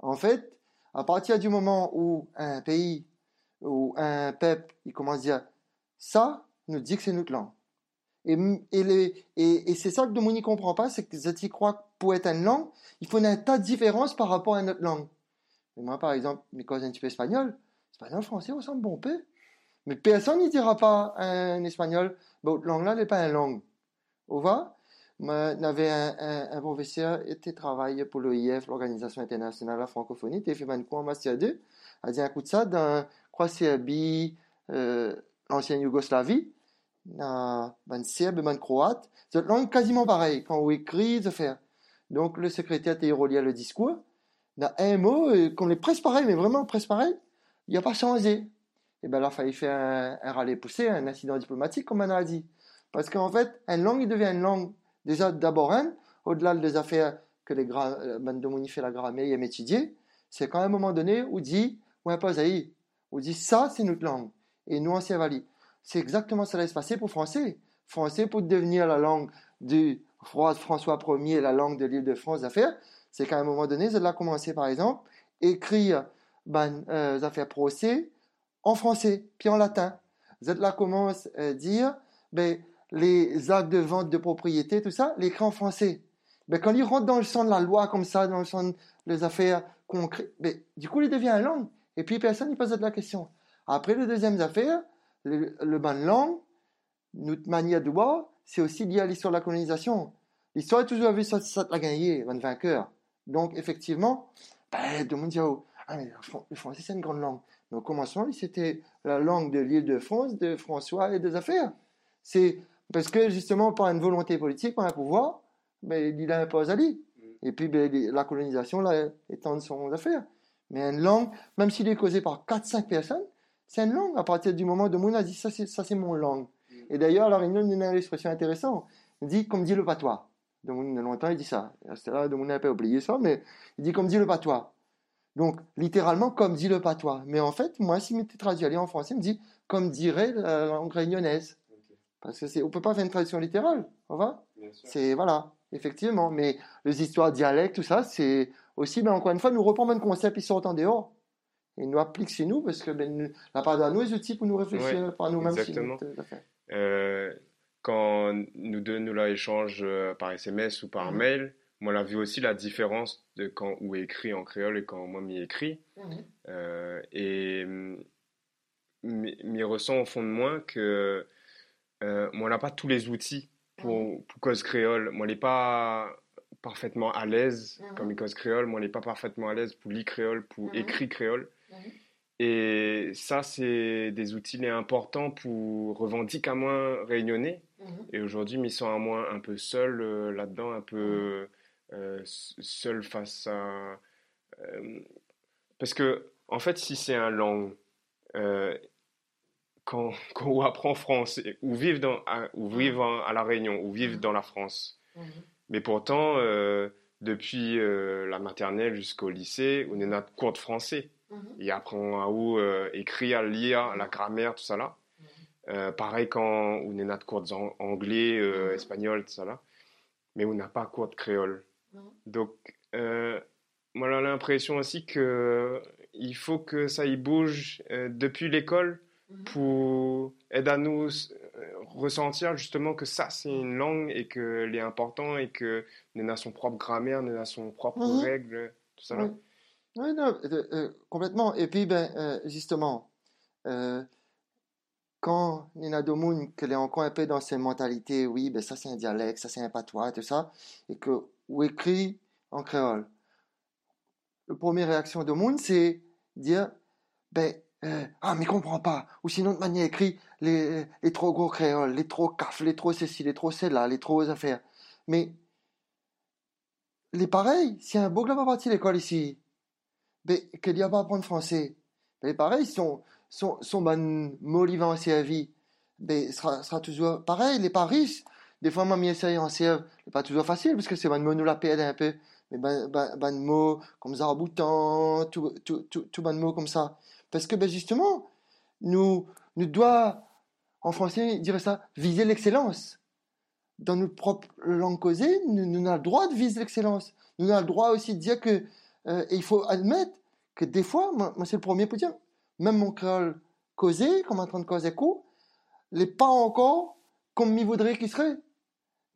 En fait, à partir du moment où un pays ou un peuple, il commence à dire ça, nous dit que c'est notre langue. Et, et, et, c'est ça que Domoni comprend pas, c'est que croit que pour être une langue, il faut un tas de différences par rapport à notre langue. Mais moi, par exemple, mes cousins un petit peu espagnol, espagnol, français, ressemble bon peu. Mais personne n'y dira pas un espagnol, votre langue là n'est pas une langue. Au revoir. Moi, j'avais un, professeur qui travaillait pour l'OIF, l'Organisation internationale de la francophonie, il fait un cours en master 2, a dit un coup de ça dans, crois c'est euh, l'ancienne Yougoslavie, na ban serbe, ban croate, cette langue quasiment pareil. Quand on écrit, ça fait. Donc le secrétaire était relié le discours. Na un mot, comme les presque pareil, mais vraiment presque pareil, il n'y a pas changé. Et ben là, il fallait faire un, un râler poussé, un incident diplomatique, comme on a dit. Parce qu'en fait, une langue, il devient une langue, déjà d'abord, au-delà des affaires que les ben, de la grammaire et étudier, c'est quand à un moment donné, on dit, ouais, pas on dit ça, c'est notre langue. Et nous, on s'y C'est exactement ça qui se passer pour français. Français, pour devenir la langue du François Ier, la langue de l'île de France d'affaires, c'est qu'à un moment donné, vous allez commencer, par exemple, écrire ben, euh, affaires procès en français, puis en latin. Là commence à dire, ben, les actes de vente de propriété, tout ça, l'écrit en français. Mais quand il rentre dans le champ de la loi comme ça, dans le champ des affaires concrètes, ben, du coup, il devient une langue. Et puis personne ne pose la question. Après, le deuxième affaire, le, le langue, notre manière de voir, c'est aussi lié à l'histoire de la colonisation. L'histoire est toujours vue ça, ça la gagné, un vainqueur. Donc, effectivement, tout le monde dit, ah, mais le français, c'est une grande langue. Mais au commencement, c'était la langue de l'île de France, de François et des affaires. C'est parce que, justement, par une volonté politique, par un pouvoir, ben, il impose à lui. Et puis, ben, la colonisation, là, étend son affaire. Mais une langue, même s'il est causé par 4-5 personnes, c'est une langue. À partir du moment où on a dit ça, c'est mon langue. Et d'ailleurs, alors, il a une expression intéressante. Il dit, comme dit le patois. Donc, longtemps, il dit ça. C'est là, on n'a pas oublié ça, mais il dit, comme dit le patois. Donc, littéralement, comme dit le patois. Mais en fait, moi, si je traduit en français, il me dit, comme dirait la langue réunionnaise. Parce que c'est, on peut pas faire une traduction littérale, on va C'est, voilà, effectivement. Mais les histoires dialectes, tout ça, c'est aussi, ben, encore une fois, nous reprendre un concept, ils sortent en dehors. Et nous appliquent chez nous, parce que ben, la part de nous, les outils pour nous réfléchir par nous-mêmes. Exactement. Euh, quand nous deux, nous la échange euh, par SMS ou par mhm. mail, moi, on a vu aussi la différence de quand où est écrit en créole et quand moi m'y écrit. Mhm. Euh, et m'y ressent au fond de moi que euh, moi, on n'a pas tous les outils pour, pour cause créole. Moi, on n'est pas parfaitement à l'aise mhm. comme cause créole. Moi, on n'est pas parfaitement à l'aise pour lire créole, pour mhm. écrire créole. Mhm. Et ça, c'est des outils importants pour revendiquer à moins réunionner. Et aujourd'hui, ils sont à moins un peu seuls euh, là-dedans, un peu euh, seuls face à. parce que, en fait, si c'est un langue, quand, *laughs* quand on apprend français, ou vivent, dans, à, ou vivent à La Réunion, ou vivent dans la France. Mhm. Mais pourtant, euh, depuis euh, la maternelle jusqu'au lycée, on est notre cours de français. Mhm. Et apprend à où euh, écrire, lire, la grammaire, tout ça là. Mhm. pareil quand on est notre cours d'anglais, espagnol, tout ça là. Mais on n'a pas cours de créole. Donc, moi j'ai l'impression aussi que il faut que ça y bouge depuis l'école pour aider à nous euh, ressentir justement que ça c'est une langue et qu'elle est importante et que nous a son propre grammaire, nous a son propre règle, tout ça. Oui, non, euh, euh, complètement. Et puis, ben, justement, quand Nina Domoun, qu'elle est encore un peu dans ses mentalités, oui, ben ça c'est un dialecte, ça c'est un patois, tout ça, et que ou écrit en créole. La première réaction de Moon, c'est dire, ben, euh, ah, mais comprends pas. Ou sinon, de manière écrite, les, les trop gros créoles, les trop caf, les trop ceci, les trop celle-là, les trop affaires. Mais, les pareils, si un beau va partir l'école ici, mais qu'il n'y a pas à apprendre français, les pareils sont, sont, sont ben, en vie, mais sera, sera toujours pareil. Les paris, des fois, moi, m'y essaye en serve, c'est pas toujours facile, parce que c'est ben mot nous la un peu. Mais ben, ben, mots comme zaraboutan, tout, tout, tout, tout mots comme ça. Parce que ben justement, nous, nous doit, en français, dire ça, viser l'excellence. Dans notre propre langue causée, nous, nous avons le droit de viser l'excellence. Nous avons le droit aussi de dire que, euh, il faut admettre que des fois, moi, c'est le premier pour dire, même mon créole causé, comme en train de causer coup, n'est pas encore comme il voudrait qu'il serait.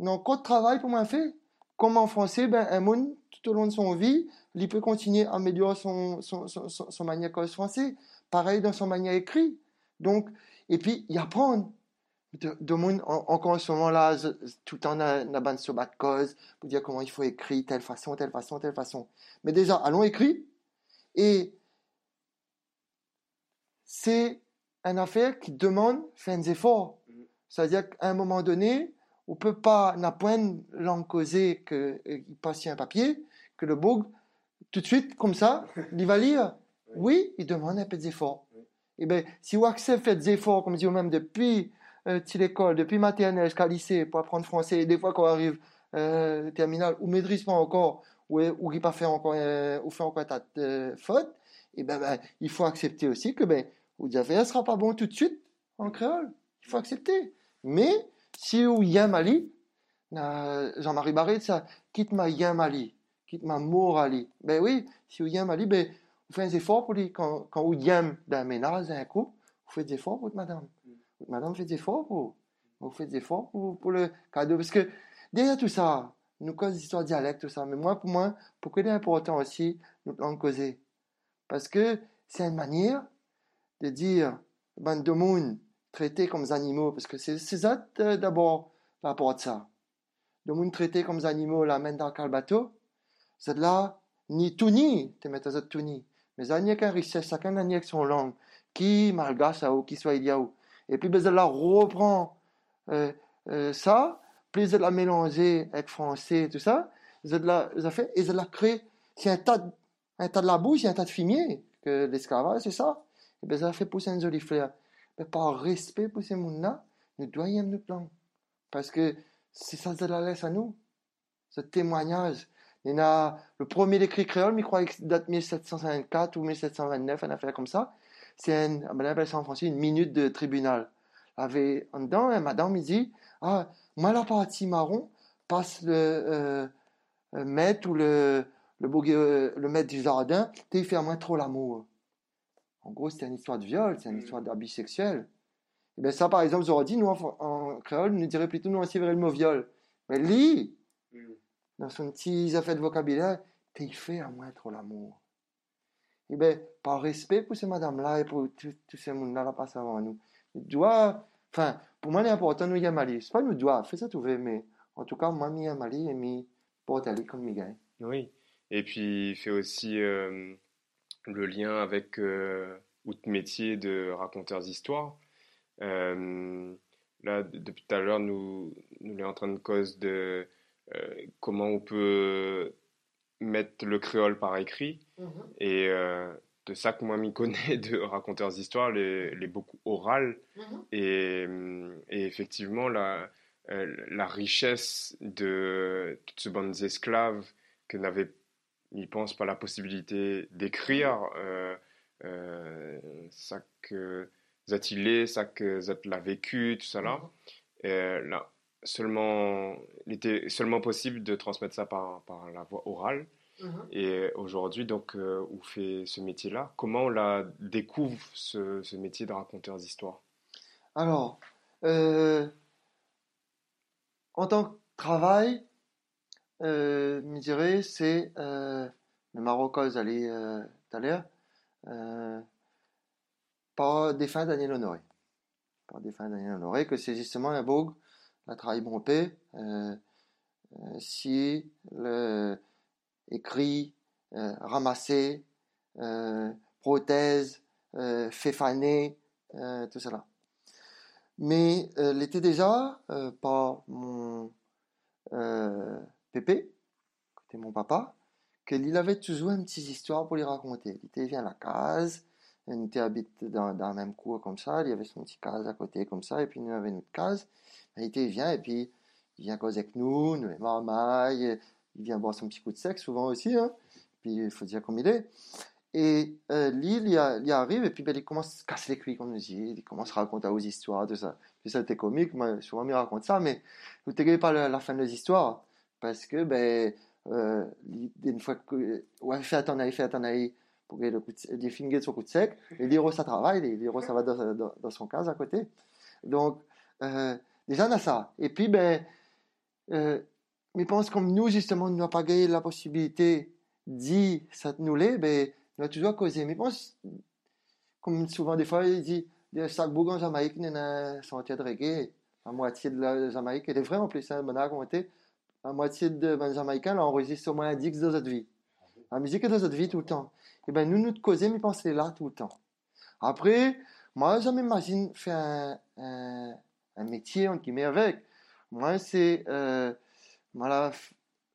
A encore de travail pour moi fait. Comme en français, ben, un monde, tout au long de son vie, il peut continuer à améliorer son, son, son, son, manière de français. Pareil dans son manière écrit. Donc, et puis, y apprendre. De, de monde, encore en ce moment-là, tout le temps, on a, a sur de cause pour dire comment il faut écrire, telle façon, telle façon, telle façon. Mais déjà, allons écrire. Et c'est une affaire qui demande faire des efforts. C'est-à-dire qu'à un moment donné, on peut pas, n'a point langue causée qu'il passe un papier, que le boug, tout de suite, comme ça, *laughs* il va lire. Oui, il demande un peu d'effort. Et bien, si vous acceptez des efforts, comme je dis même depuis euh, l'école, depuis maternelle jusqu'à lycée, pour apprendre français, et des fois qu'on arrive euh, terminal, ou maîtrise pas encore, ou, ou qui pas fait encore, euh, ou fait encore un tas de fautes, et ben, ben, il faut accepter aussi que ben, vous ne sera pas bon tout de suite en créole. Il faut accepter. Mais, si vous y a Mali, Jean-Marie Barré, ça, quitte ma y Mali, quitte ma morali. Ben oui, si vous y a Mali, ben, vous faites des efforts pour lui, quand, quand vous y dans un ménage, dans un couple, vous faites des efforts pour madame. Madame fait des efforts faites des efforts pour, le cadeau. Parce que, derrière tout ça, nous cause l'histoire dialecte, tout ça. Mais moi, pour moi, pour que c'est important aussi, nous langue causer. Parce que c'est une manière de dire, ben, de monde traités comme des animaux, parce que c'est ça euh, d'abord la de ça. De monde traités comme des animaux, la main dans le bateau, c'est là, ni tout ni, te mettre tout ni. Mais ça n'y a qu'un richesse, chacun avec son langue, qui malgache ou qui soit ou. Et puis, là, reprend euh, euh, ça, puis de la mélanger avec français, tout ça, la, ça fait, et la créer, c'est un tas de un tas de la bouche, un tas de fumier, que l'esclavage, c'est ça. Et ça fait pousser un joli fleur. Mais par respect pour ces gens-là, nous devons nous plan. Parce que c'est ça la laisse à nous. Ce témoignage. Il y a, le premier écrit créole, mais je crois que date 1754 ou 1729, une affaire comme ça. C'est un, on appelle ça en français une minute de tribunal. Avait, en dedans, un madame, il dit, ah, moi, la partie marron, passe le, euh, euh maître ou le, le, euh, le maître du jardin, t'es fait à moins trop l'amour. En gros, c'est une histoire de viol, c'est une mm. histoire d'abus sexuel. Et bien ça, par exemple, j'aurais dit, nous, en, créole, nous dirait plutôt, nous, on le mot viol. Mais lui, mm. dans son petit affaire de vocabulaire, t'es fait à moins trop l'amour. Et bien, par respect pour ces madames-là et pour tous ces mondes-là, là, passent avant nous, doit, enfin, pour moi, l'important, nous, y a Mali. C'est pas nous doit, fais ça tout mais en tout cas, moi, mi Mali et mi aller comme Miguel. Oui. Et puis, il fait aussi euh, le lien avec euh, métier de raconteurs d'histoire. Euh, là, depuis tout à l'heure, nous, nous sommes en train de cause de euh, comment on peut mettre le créole par écrit. Mm-hmm. Et de ça que moi m'y connais *laughs* de raconteurs d'histoire, les, les, beaucoup orales. Mm-hmm. et, et, effectivement, la, la richesse de toutes ces bandes esclaves que n'avaient ils pensent pas la possibilité d'écrire euh, euh, ça que Zatilé, ça que Zat l'a vécu, tout ça là. Mhm. Et là, seulement, il était seulement possible de transmettre ça par, par la voix orale. Mhm. Et aujourd'hui, donc, euh, on fait ce métier-là? Comment on la découvre, ce, ce métier de raconteur d'histoire? Alors, en tant que travail, euh, je dirais, c'est euh, le Maroc allé euh, tout à l'heure, euh, par des fins Daniel Honoré. Par des fins Daniel Honoré, que c'est justement un boug, la travail brompé, euh, euh, si le écrit, euh, ramassé, euh, prothèse, euh, fait faner, tout cela. Mais l'était déjà par mon Pépé, c'était mon papa, qu'il avait toujours une petite histoire pour lui raconter. Il était vient à la case, il était habite dans, dans la même cour comme ça, il y avait son petit case à côté comme ça, et puis nous avait notre case. Il vient et puis il vient causer avec nous, nous les marmailles, il vient boire son petit coup de sexe souvent aussi, hein. puis il faut dire comme il est. Et euh, lui, il, y arrive et puis ben, il commence à se casser les cuits, comme nous dit. Il commence à raconter aux histoires, tout ça. Puis ça, comique. Moi, souvent, il raconte ça, mais vous ne pas la, la fin des histoires parce que ben euh, une fois que ouais fait attendre fait attendre pour le coup de, des fingers sur coup de sec et l'héros ça travaille l'héros ça va dans, son cas à côté donc euh, déjà on a ça et puis ben euh, mais pense comme nous justement on n'a pas gagné la possibilité d'y s'atteler ben on a toujours causé mais pense comme souvent des fois il dit des sacs bougons en Jamaïque il y a sentier de reggae la moitié de la Jamaïque et des vrais en plus hein, on a raconté la moitié de ben, Jamaïcains là, enregistre au moins un disque de notre vie. La musique est dans notre vie tout le temps. Et ben nous, nous causer, mais penser là tout le temps. Après, moi, je m'imagine faire un, un métier, on met avec. Moi, c'est, euh, voilà,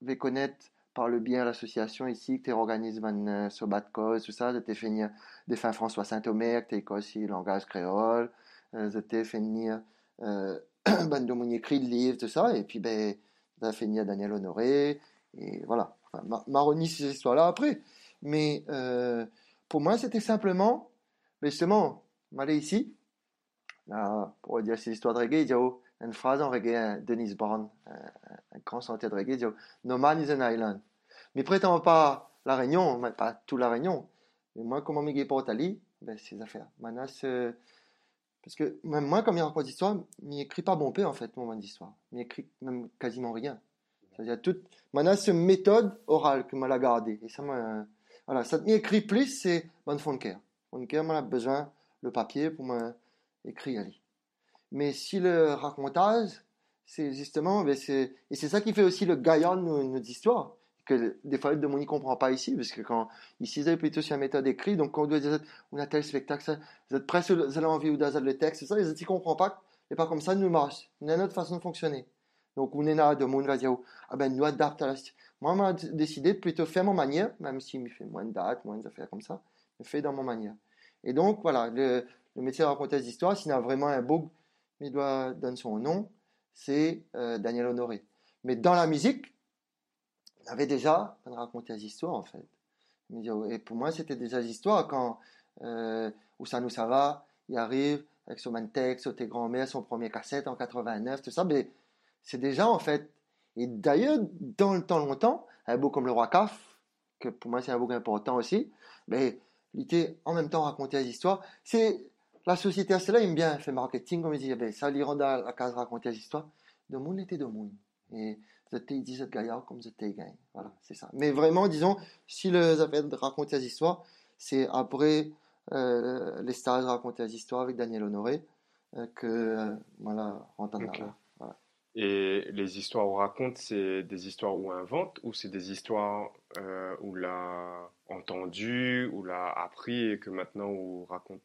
vais connaître par le bien l'association ici, que tu organises un sur de cause, tout ça, tu fait des fins François Saint-Omer, tu aussi langage créole, euh, tu fait venir, euh, *clears throat* ben, de écrit de livres, tout ça, et puis, ben, fait venir Daniel Honoré, et voilà. Enfin, Maroni, ces histoires-là après. Mais, euh, pour moi, c'était simplement, mais justement, m'aller ici, pour dire ces histoires de reggae, il y a une phrase en reggae, Dennis Brown, un, grand sentier de reggae, il dit No man is an island. Mais prétend pas la Réunion, pas tout la Réunion. Mais moi, comment me pour Italie, ben, ces affaires. Manas, parce que même moi, comme il raconte l'histoire, il n'écrit pas bon paix, en fait, mon d'histoire. Il écrit même quasiment rien. C'est-à-dire, toute, manas, méthode orale que m'a la gardée. Et ça m'a, voilà, ça m'écrit plus, c'est bonne Fonker. Fonker, moi, a besoin le papier pour m'écrire aller. Mais si le racontage, c'est justement, ben c'est, et c'est ça qui fait aussi le gaillard de nos, histoires que des fois de mon y comprend pas ici parce que quand ici c'est plutôt sur la méthode écrite donc quand on doit dire on a tel spectacle ça vous êtes presque vous avez envie ou le texte ça ils ne comprennent pas et pas comme ça nous marche on a notre façon de fonctionner donc on est là de mon va dire ah ben nous adapte à la moi, m'a décidé de plutôt faire mon manière, même s'il me fait moins de dates, moins d'affaires comme ça, je fais dans mon manière. Et donc, voilà, le, métier de raconter des histoires, s'il a vraiment un beau, il doit donner son nom, c'est euh, Daniel Honoré. Mais dans la musique, on avait déjà de raconter des histoires, en fait. Et pour moi, c'était déjà des histoires quand euh, Oussano Sava, il arrive avec son Mantex, tes grand-mère, son premier cassette en 89, tout ça, mais c'est déjà, en fait, et d'ailleurs, dans le temps longtemps, un beau comme le roi Caf, que pour moi c'est un beau important aussi, mais il était en même temps raconter des histoires. C'est la société à cela aime bien faire marketing, comme il dit, ben, ça lui rend la case raconter des histoires. De monde était de monde. Et c'était dit cette gaillard comme c'était gagne. Voilà, c'est ça. Mais vraiment, disons, si les affaires raconter des histoires, c'est après euh, les stages raconter des histoires avec Daniel Honoré euh, que euh, voilà, rentre okay. Et les histoires où raconte, c'est des histoires où invente ou c'est des histoires où l'a entendu, ou l'a appris et que maintenant on raconte?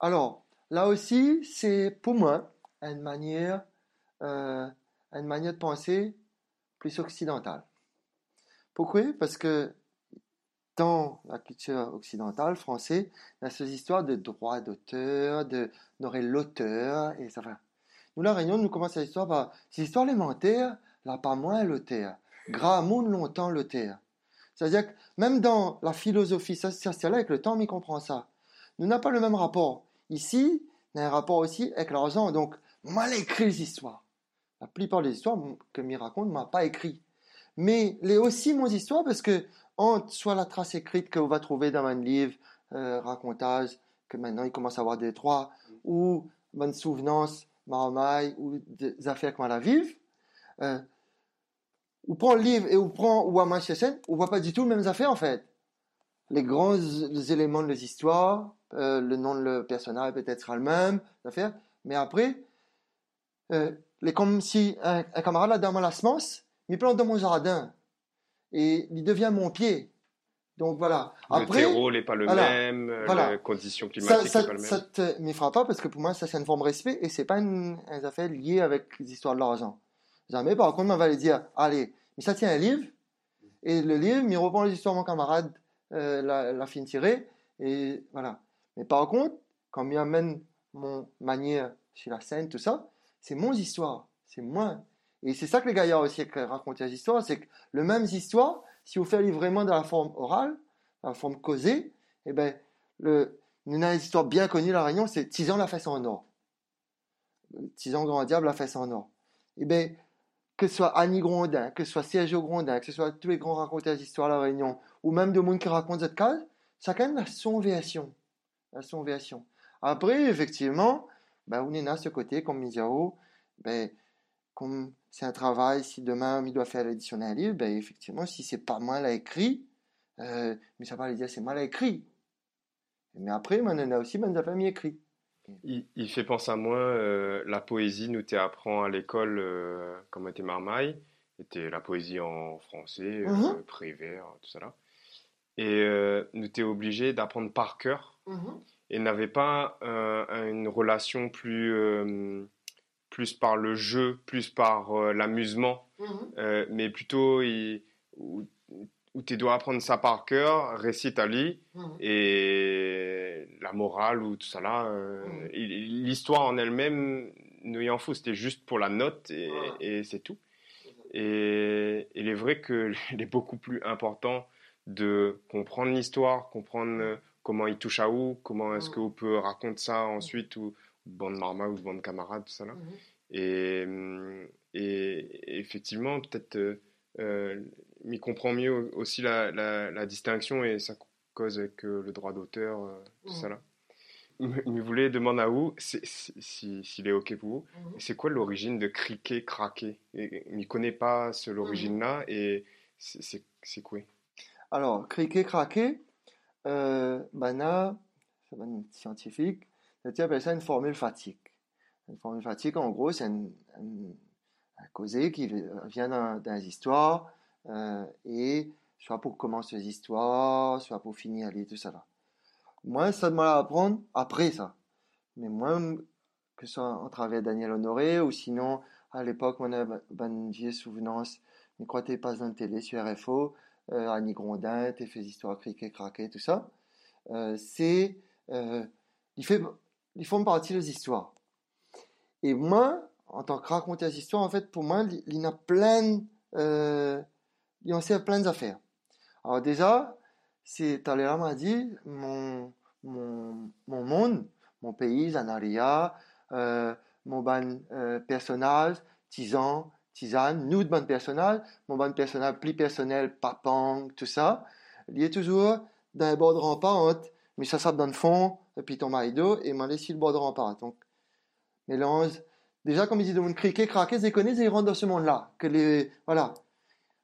Alors, là aussi, c'est pour moi une manière, euh, une manière de penser plus occidentale. Pourquoi? Parce que dans la culture occidentale, française, il y a ces histoires de droit d'auteur, de l'auteur, et ça va nous, la Réunion, nous commence l'histoire par ces histoires élémentaires, là, pas moins l'auteur. Gramoun longtemps l'auteur. C'est-à-dire que même dans la philosophie sociale, avec le temps, on comprend ça. N'avons pas le même rapport. Ici, on a un rapport aussi avec l'argent. Donc, mal écrit les histoires. La plupart des histoires que m'y raconte, m'a pas écrit. Mais les aussi mon histoire parce que soit la trace écrite que vous va trouver dans un livre, euh, racontage, que maintenant il commence à avoir des droits, ou bonne souvenance, marmaille ou des affaires qu'on la vivre, euh, ou prend le livre et ou prend ou à Manchester, on voit pas du tout les mêmes affaires en fait. Les grands éléments de l'histoire, euh, le nom de le personnage peut-être sera le même, l'affaire, mais après, euh, comme si un, camarade là dans la semence, il plante dans mon jardin et il devient mon pied. Donc voilà. Après, le terreau n'est pas le même, voilà. les conditions climatiques ça, pas le même. Ça te m'y fera pas parce que pour moi, ça c'est une forme de respect et c'est pas une, une affaire liée avec les histoires de l'argent. Jamais. Par contre, on va aller dire, allez, mais ça tient un livre et le livre, il reprend les histoires de mon camarade, euh, la, la fine tirée et voilà. Mais par contre, quand il amène mon manière chez la scène, tout ça, c'est mon histoire, c'est moi. Et c'est ça que les gaillards aussi racontent les histoires, c'est que le même histoire, si vous faites vraiment dans la forme orale, dans la forme causée, eh ben, le, une histoire bien connue la Réunion, c'est Tizan la fesse en or. Tizan Grand Diable la fesse en or. Eh ben, que ce soit Annie Grondin, que ce soit Sergio Grondin, que ce soit tous les grands raconteurs d'histoire de la Réunion, ou même de monde qui raconte cette case, chacun a son version. A son version. Après, effectivement, ben, on est à ce côté, comme Miziao, ben, comme c'est un travail, si demain il doit faire l'édition d'un livre, ben effectivement, si c'est pas mal écrit, euh, mais ça va lui dire c'est mal écrit. Mais après, on en a aussi, ben, pas mis écrit. Il, il, fait penser à moi, euh, la poésie, nous t'apprend à l'école, euh, comme était Marmaille, était la poésie en français, mm prévert, tout ça là. Et nous t'es obligé d'apprendre par cœur. Mm-hmm. Et n'avait pas une relation plus plus par le jeu, plus par euh, l'amusement, Mhm. euh, mais plutôt il- où, où tu dois apprendre ça par cœur, récite à lit, Mhm. et morale ou tout ça là, euh, il- l'histoire en elle-même, nous y en fout, c'était juste pour la note et, Voilà. et c'est tout. Et il est vrai qu'il *laughs* est beaucoup plus important de comprendre l'histoire, comprendre euh, comment il touche à où, comment est-ce Mhm. qu'on peut raconter ça ensuite, ou bande marma ou bande camarade, tout ça là. Mhm. Et, hum, et, effectivement, peut-être, euh, euh, il comprend mieux aussi la, la, la distinction et ça cause avec euh, le droit d'auteur, euh, tout Mhm. ça là. Il voulait demander à vous, c'est- si- si- s'il est OK pour vous, Mhm. c'est quoi l'origine de criquet, craquer Il ne connaît pas ce- l'origine-là et c'est- c'est c'est quoi? Alors, criquet, craquer, euh, ben c'est un scientifique, tu appelle ça une formule fatigue. Une formule fatigue, en gros, c'est un, un- un causé qui vient d'un- d'un histoires, euh, et soit pour commencer les histoires, soit pour finir les tout ça là. Moi, ça demande à apprendre après ça. Mais moi, que ce soit en travers Daniel Honoré, ou sinon, à l'époque, on a une vieille souvenance, mais quand passes dans la télé sur RFO, euh, Annie Grondin, t'es fait histoires criquet, craquet, tout ça, euh, c'est, euh, il fait, ils font partie des histoires. Et moi, en tant que raconteur d'histoire, en fait, pour moi, il y en a plein, euh, il en sait plein d'affaires. Alors déjà, c'est, Talleyrand m'a dit, mon, mon, mon monde, mon pays, Zanaria, euh, mon ban euh, personnage, Tisan, Tisane, nous de ban personnage, mon ban personnage plus personnel, Papang, tout ça, il est toujours dans le bord de rempart, mais ça sape dans le fond, et puis ton marido, et m'a laissé le bord de rempart. Donc, mélange. Déjà, comme ils disent, de mon criquet, craquet, ils connaissent, ils rentrent dans ce monde-là. Que les, voilà.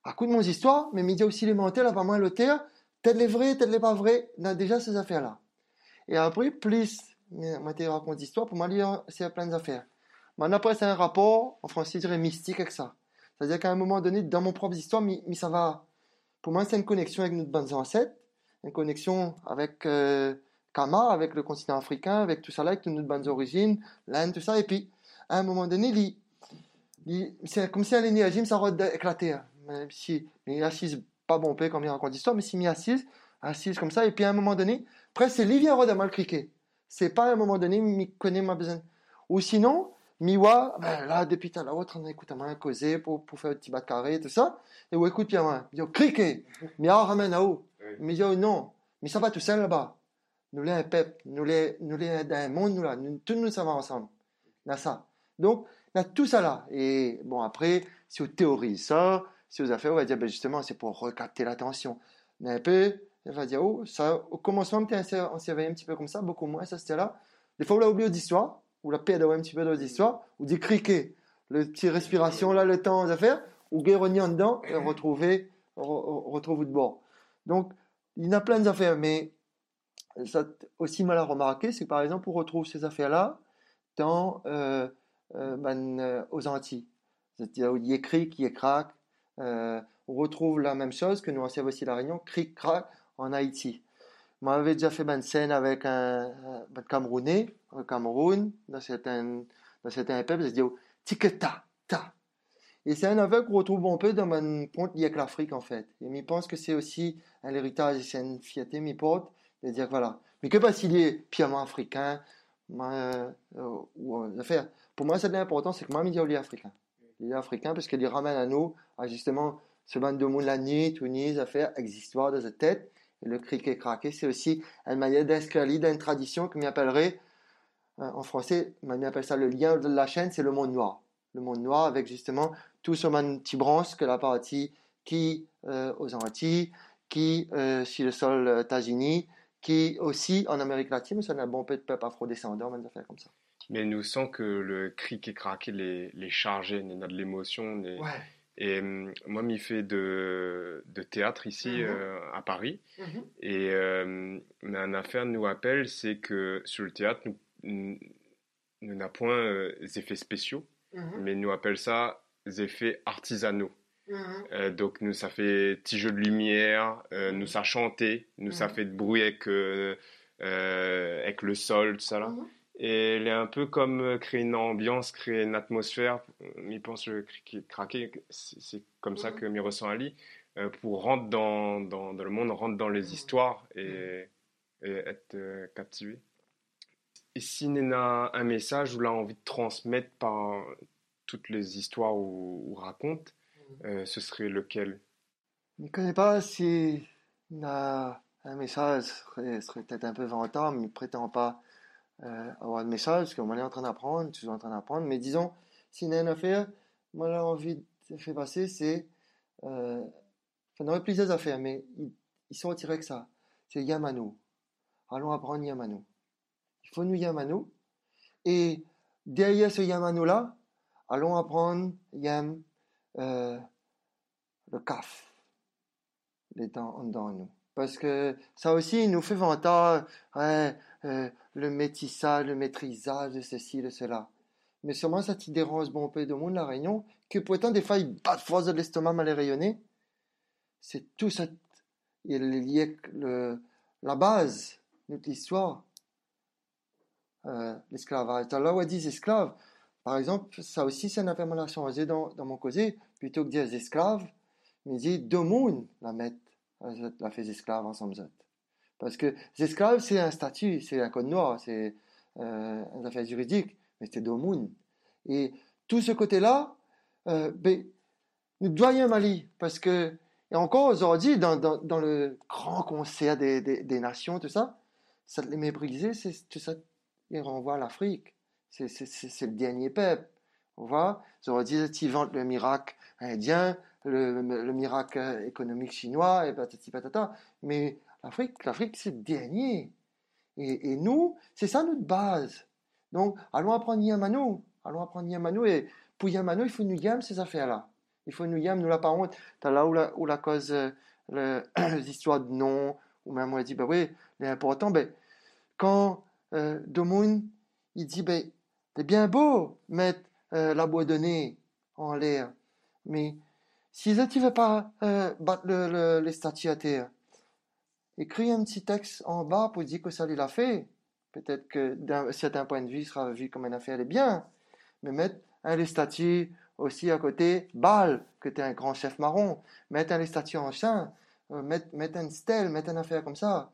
À coup de mon histoire, mais il y a aussi les menteurs, pas moins l'auteur, peut-être les vrais, peut-être les pas vrais, a déjà ces affaires-là. Et après, plus, moi, tu racontes l'histoire, pour lire, c'est plein d'affaires. Mais après, c'est un rapport, en français, je dirais mystique avec ça. C'est-à-dire qu'à un moment donné, dans mon propre histoire, mais, ça va. Pour moi, c'est une connexion avec notre bonnes ancêtres, une connexion avec euh, Kama, avec le continent africain, avec tout ça là, avec toutes nos bonnes origines, l'Inde, tout ça. Et puis, à un moment donné, c'est comme si l'énergie ça aurait éclaté. Hein. Même si il est assise, pas bon peu comme il raconte l'histoire, mais s'il m'y assise, assise comme ça, et puis à un moment donné, presque c'est lui vient de mal criquer. C'est pas à un moment donné, il connaît ma besoin. Ou sinon, Miwa, ben là, depuis tout à l'heure, on écoute à moi causer pour, pour faire un petit bas de carré, tout ça. Et on écoute bien moi. Il dit, criquet. Mais ah, ramène à haut. Dit, oh, non. Mais ça va tout seul là-bas. Nous les un peuple. Nous les, nous les dans un monde, nous là. Nous, tous nous savons ensemble. Là, ça. Donc, on a tout ça là. Et bon, après, si on théorise ça, si vous avez fait, on va dire, ben justement, c'est pour recapter l'attention. Mais un peu, va dire, oh, ça, au commencement, on s'y avait un petit peu comme ça, beaucoup moins, ça c'était là. Des fois, on l'a oublié d'histoire, ou la d'avoir un petit peu d'histoire, ou des criquets, le petit respiration là, le temps à faire, ou guéronner en dedans, et retrouver, retrouver de bord. Donc, il y en a plein d'affaires, mais ça aussi mal à remarquer, c'est que par exemple, on retrouve ces affaires-là dans, euh, euh, ben, euh, aux Antilles. C'est-à-dire, il y a cric, il y a. Euh, on retrouve la même chose que nous on sait aussi la Réunion, cric, crack en Haïti. Moi, j'avais déjà fait une scène avec un, un Camerounais, au Cameroun, dans certains, dans certains peuples, c'est dit, tiketa, ta. Et c'est un aveugle qu'on retrouve un peu dans mon ponte lié avec l'Afrique, en fait. Et je pense que c'est aussi un héritage, c'est une fierté, mi porte, de dire, voilà. Mais que pas s'il est purement africain, euh, ou euh, faire. Pour moi, c'est important, c'est que moi, je dis africain. Il est africain parce qu'il ramène à nous, à justement, ce de monde la nuit, Tunis, à faire histoire de sa tête. Et le criquet craqué, c'est aussi une manière d'inscrire dans une tradition que m'appellerait, euh, en français, m'appelle ça le lien de la chaîne, c'est le monde noir. Le monde noir avec justement tout ce petit branche que la partie qui euh, aux Antilles, qui euh, sur le sol euh, États-Unis, qui aussi en Amérique latine, a un bon peu de peuple afro-descendant, des affaires comme ça. Mais nous sent que le criquet craqué les, les chargé, y a de l'émotion. Les... Ouais. Et euh, moi, m'y fait de, de théâtre ici Mhm. euh, à Paris. Mhm. Et euh, mais une affaire nous appelle, c'est que sur le théâtre, nous nous n'avons point euh, des effets spéciaux, Mhm. mais nous appelle ça des effets artisanaux. Euh, donc nous ça fait petit jeu de lumière, euh, nous ça chanter, nous ça fait de bruit avec euh, euh, avec le sol, tout ça là. Et elle est un peu comme euh, créer une ambiance, créer une atmosphère. Il pense le craquer, c'est comme ça que m'y ressent Ali. Euh, pour rentrer dans, dans, le monde, rentrer dans les histoires et, être euh, captivé. Et si Nena a un message ou l'a envie de transmettre par toutes les histoires ou, raconte, ce serait lequel? Je ne connais pas si a un message serait, serait peut-être un peu vantant, mais ne prétend pas euh, avoir un message, qu'on est en train d'apprendre, es en train d'apprendre, mais disons, s'il y a une affaire, moi j'ai envie de faire passer, c'est, euh, enfin, y aurait plusieurs affaires, mais ils, ils sont retirés que ça, c'est Yamanu. Allons apprendre Yamanu. Il faut nous Yamanu, et derrière ce Yamanu-là, allons apprendre Yam, euh, le Kaf, les dents en nous. Parce que ça aussi, il nous fait vanter ouais, euh, le métissage, le maîtrisage de ceci, de cela. Mais sûrement, ça te dérange bon peu de monde, la réunion, que pourtant, des fois, il bat de force de l'estomac mal rayonner. C'est tout ça, il est lié la base de notre histoire. Euh, l'esclavage. Là où ils disent esclaves, par exemple, ça aussi, c'est une affaire changé dans, dans mon causé, plutôt que dire esclaves, mais dit deux mondes la mettre la fait esclave ensemble. Parce que les esclaves, c'est un statut, c'est un code noir, c'est euh, une affaire juridique, mais c'est domoun. Et tout ce côté-là, euh, ben, nous doyons Mali, parce que, et encore aujourd'hui, dans, dans, dans le grand concert des, des, nations, tout ça, ça les méprisé, c'est tout ça, il renvoie à l'Afrique. C'est le dernier peuple. On voit, aujourd'hui, ils vantent le miracle indien, le, le, miracle économique chinois, et patati patata. Mais l'Afrique, l'Afrique, c'est le dernier. Et, et nous, c'est ça notre base. Donc, allons apprendre Yamanu. Allons apprendre Yamanu. Et pour Yamanu, il faut nous yam ces affaires-là. Il faut nous yam, nous la pas honte. T'as là où la, où la cause, euh, le, *clears throat* les histoires de nom, ou même on dit, bah oui, l'important, ben, quand euh, Domoun, il dit, ben, c'est bien beau mettre euh, la boîte de nez en l'air, mais si tu ne veux pas euh, battre le, les statues à terre, écris un petit texte en bas pour dire que ça lui l'a fait. Peut-être que d'un certain point de vue, il sera vu comme une affaire de bien. Mais mettre un les statues aussi à côté, balle, que tu es un grand chef marron. Mettre un les statues en chien, euh, mettre, mettre une stèle, mettre une affaire comme ça.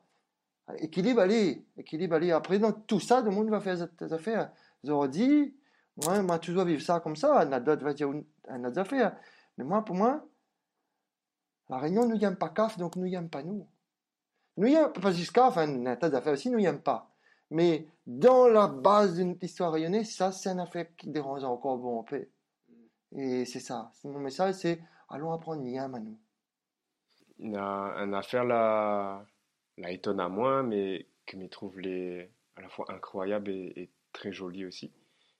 Équilibre, allez, équilibre, allez. Après, dans tout ça, le monde va faire des affaires. Ils dit, moi, moi, toujours vivre ça comme ça. Un autre va dire une autre affaire. Mais moi, pour moi, la Réunion nous aime pas CAF, donc nous aime pas nous. Nous pas juste CAF, hein, un tas d'affaires aussi nous aime pas. Mais dans la base d'une histoire rayonnée, ça, c'est un affaire qui dérange encore bon peu. Et c'est ça. Mon message, c'est allons apprendre Niam à nous. A une affaire là, là étonne à moi, mais que je trouve les, à la fois incroyable et, très jolie aussi.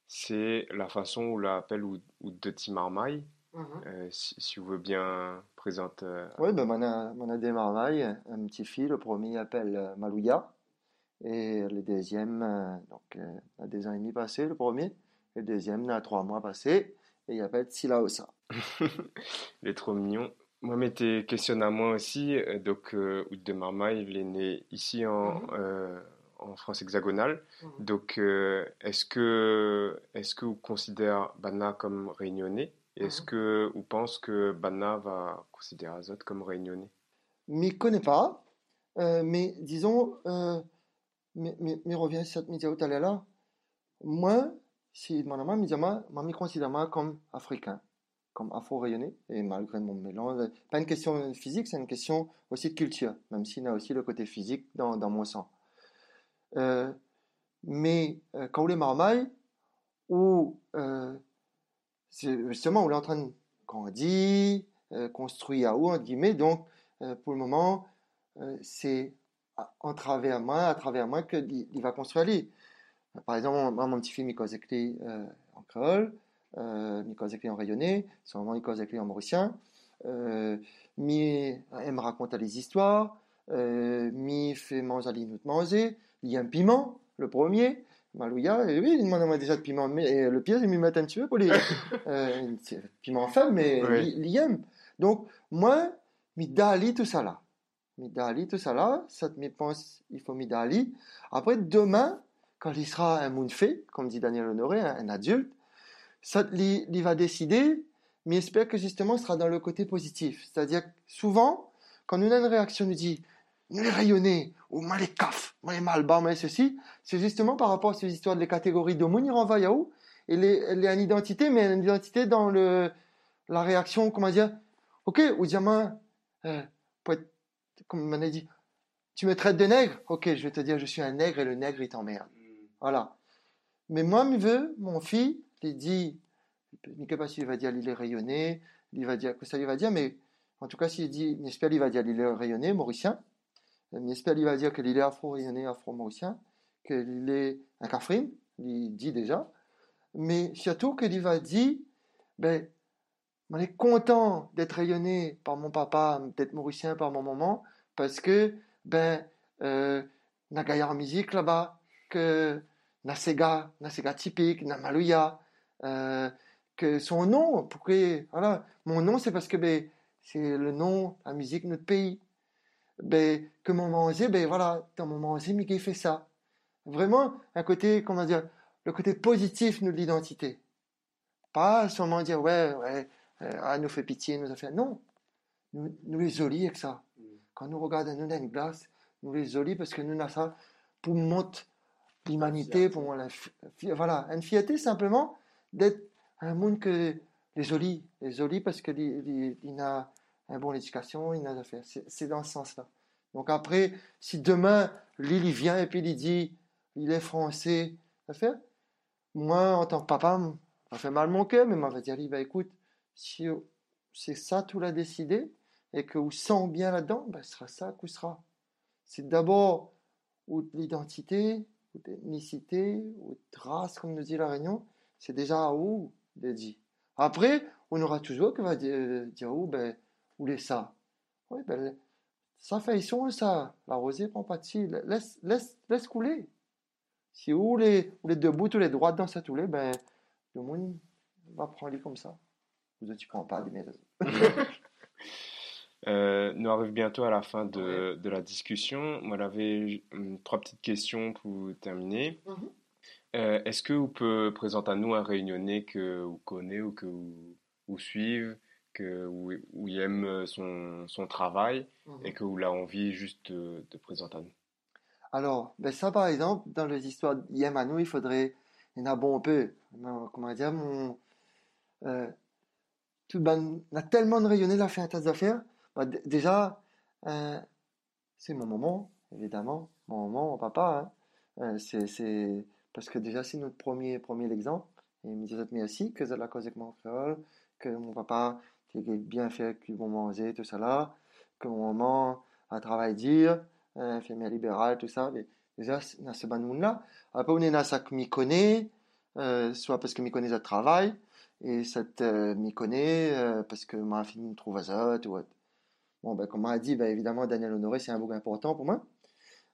C'est la façon où l'appelle ou, ou de Timarmaille Mhm. Euh, si, vous voulez bien présenter. Euh, oui, ben, on, a, on a démarré un petit fil. Le premier appelle euh, Malouya. Et le deuxième, donc, a deux ans et demi passé, le premier. Et le deuxième, a trois mois passé. Et il appelle Silaosa. *laughs* il est trop mignon. Moi, mais tes questions à moi aussi. Donc, euh, de Marmaille, il est né ici en, mhm. en France hexagonale. Mhm. Donc, est-ce que, est-ce que vous considérez Bana comme réunionnais? Est-ce que vous pensez que Banna va considérer Azot comme réunionnais? Je ne connais pas, euh, mais disons, euh, mais, mais, mais revient cette média là. Moi, si mon ami me me considère comme africain, comme afro-rayonné, et malgré mon mélange, pas une question physique, c'est une question aussi de culture, même s'il y a aussi le côté physique dans, dans mon sang. Euh, mais quand on est marmaille, ou justement, on est en train de grandir, euh, construire à haut, entre guillemets. Donc, euh, pour le moment, euh, c'est en travers moi, à travers moi, qu'il va construire lui. Par exemple, mon petit film, il cause euh, en créole, euh, il cause en rayonné, son moment, il cause en mauricien. Euh, mi me raconte les histoires, euh, mi fait manger nous manger, il y a un piment, le premier, Malouya, et oui, il demande déjà de piment, mais le pire, il me met un petit peu pour les *laughs* euh, piment faible, mais il aime. Donc, moi, midali tout ça là. Midali tout ça là, ça me pense, il faut midali. Après, demain, quand il sera un fait, comme dit Daniel Honoré, un, adulte, ça, il, va décider, mais j'espère que justement, ce sera dans le côté positif. C'est-à-dire souvent, quand nous avons une réaction, nous dit, les rayonner, ou mal les caf, mal les malbas, mal ceci, c'est justement par rapport à ces histoires de les catégories de à où, et les, les, une identité, mais une identité dans le, la réaction, comment dire, ok, ou diamant, euh, comme on a dit, tu me traites de nègre, ok, je vais te dire, je suis un nègre et le nègre il t'emmerde. Voilà. Mais moi, me veut, mon fils, il dit, je ne sais pas s'il va dire il est rayonné, il va dire que ça il va dire, mais en tout cas, s'il dit, j'espère il va dire il est rayonné, mauricien, j'espère il va dire qu'il est afro-rayonné, afro-mauricien, qu'il est un cafrine, il dit déjà, mais surtout qu'il va dire, ben, on est content d'être rayonné par mon papa, d'être mauricien par mon maman, parce que, ben, euh, na en musique là-bas, que na sega, na sega typique, na maluya, euh, que son nom, pourquoi, voilà, mon nom c'est parce que, ben, c'est le nom, la musique notre pays. Ben, que mon manger, ben voilà, dans mon manger, Mickey fait ça. Vraiment, un côté, comment dire, le côté positif de l'identité. Pas seulement dire, ouais, ouais, euh, ah, nous fait pitié, nous a fait. Non, nous, nous les jolis avec ça. Mm. Quand nous regardons nous dans une glace, nous les jolis parce que nous avons ça pour montrer l'humanité, pour la, voilà, une fierté simplement d'être un monde que les jolis, les jolis parce que il, a une bonne éducation, il a affaires. C'est dans ce sens-là. Donc après, si demain Lily vient et puis il dit, il est français, ça fait, moi en tant que papa, ça fait mal mon cœur, mais moi va dire, bah écoute, si c'est ça tout l'a décidé et que vous sent bien là-dedans, ben, ce sera ça que sera. C'est d'abord l'identité, ou l'ethnicité, ou race, comme nous dit la Réunion, c'est déjà à où de dit. Après, on aura toujours que va dire, dire où, ben, où les ça. Oui, ben, ça fait son ça? La rosée prend pas de Laisse, laisse, laisse couler. Si où les, où les debout, tous les droits dans cette houlée, ben, le monde va prendre comme ça. Vous tu prends pas de mes *laughs* euh, nous arrivons bientôt à la fin de, de la discussion. Moi, j'avais hum, trois petites questions pour terminer. Mhm. Euh, est-ce que vous pouvez présenter à nous un réunionnais que vous connaissez ou que vous, vous suivez, que vous, vous aime son, son travail mhm. et que vous l'avez envie juste de, de, présenter à nous Alors, ben ça par exemple, dans les histoires d'Yem à nous, il faudrait, il y en a bon peu, comment dire, mon, euh, tout, ben, on a tellement de rayonné, la fait un tas d'affaires. Bah, déjà, euh, c'est mon moment, évidemment, mon maman, mon papa. Hein. Euh, c'est, parce que déjà, c'est notre premier, premier exemple. Et il me disait merci que c'est la cause avec mon frère, que mon papa qui bien fait qu'ils vont manger, tout ça là, que mon maman a travaillé dire, infirmière libérale, tout ça. Mais déjà, dans ce bon monde-là. Après, on est dans ça que m'y connaît, euh, soit parce que m'y connaît le travail, et ça m'y connaît parce que ma fille me trouve à ou Bon, ben, comme on a dit, ben, évidemment, Daniel Honoré, c'est un bouc important pour moi.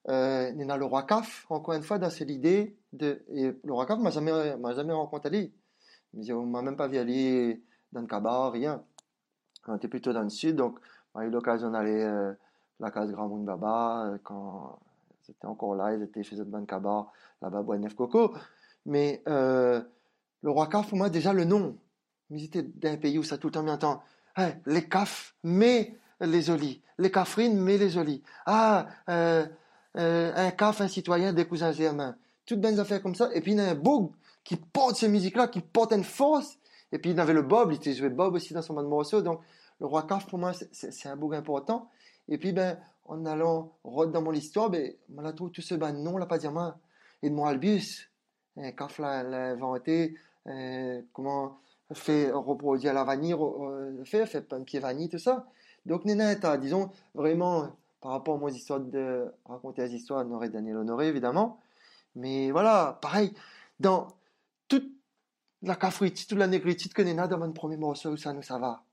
Euh, a le roi Caf, encore une fois, dans cette idée de. Et le roi Caf m'a jamais, m'a jamais rencontré aller. On m'a même pas vu aller dans le cabaret, rien. On était plutôt dans le sud, donc on a eu l'occasion d'aller à la case Grand Monde Baba, quand c'était encore là, ils étaient chez le cabaret, là-bas, Bois Neuf Coco. Mais le roi Caf, pour moi, déjà le nom. C'était d'un pays où ça tout le temps bien temps. Hein, les caf, mais les jolis. Les cafrines, mais les jolis. Ah, euh, euh, un caf, un citoyen des cousins germains. Toutes belles affaires comme ça. Et puis il y a un boug qui porte ces musiques-là, qui porte une force. Et puis il avait le Bob, il était joué Bob aussi dans son mode morceau. Donc le roi Caf, pour moi, c'est un boug important. Et puis, ben, en allant dans mon histoire, ben, on a trouvé tout ce ben, nom, là, pas dire moi. Et de mon Albus, un caf l'a inventé, euh, comment fait reproduire la vanille, euh, fait, fait pied vanille, tout ça. Donc, Nena disons, vraiment, par rapport aux histoires de raconter les histoires, Honoré Daniel Honoré, évidemment. Mais voilà, pareil, dans toute la cafritite, toute la négritude que Nena dans mon premier morceau, ça nous, ça va.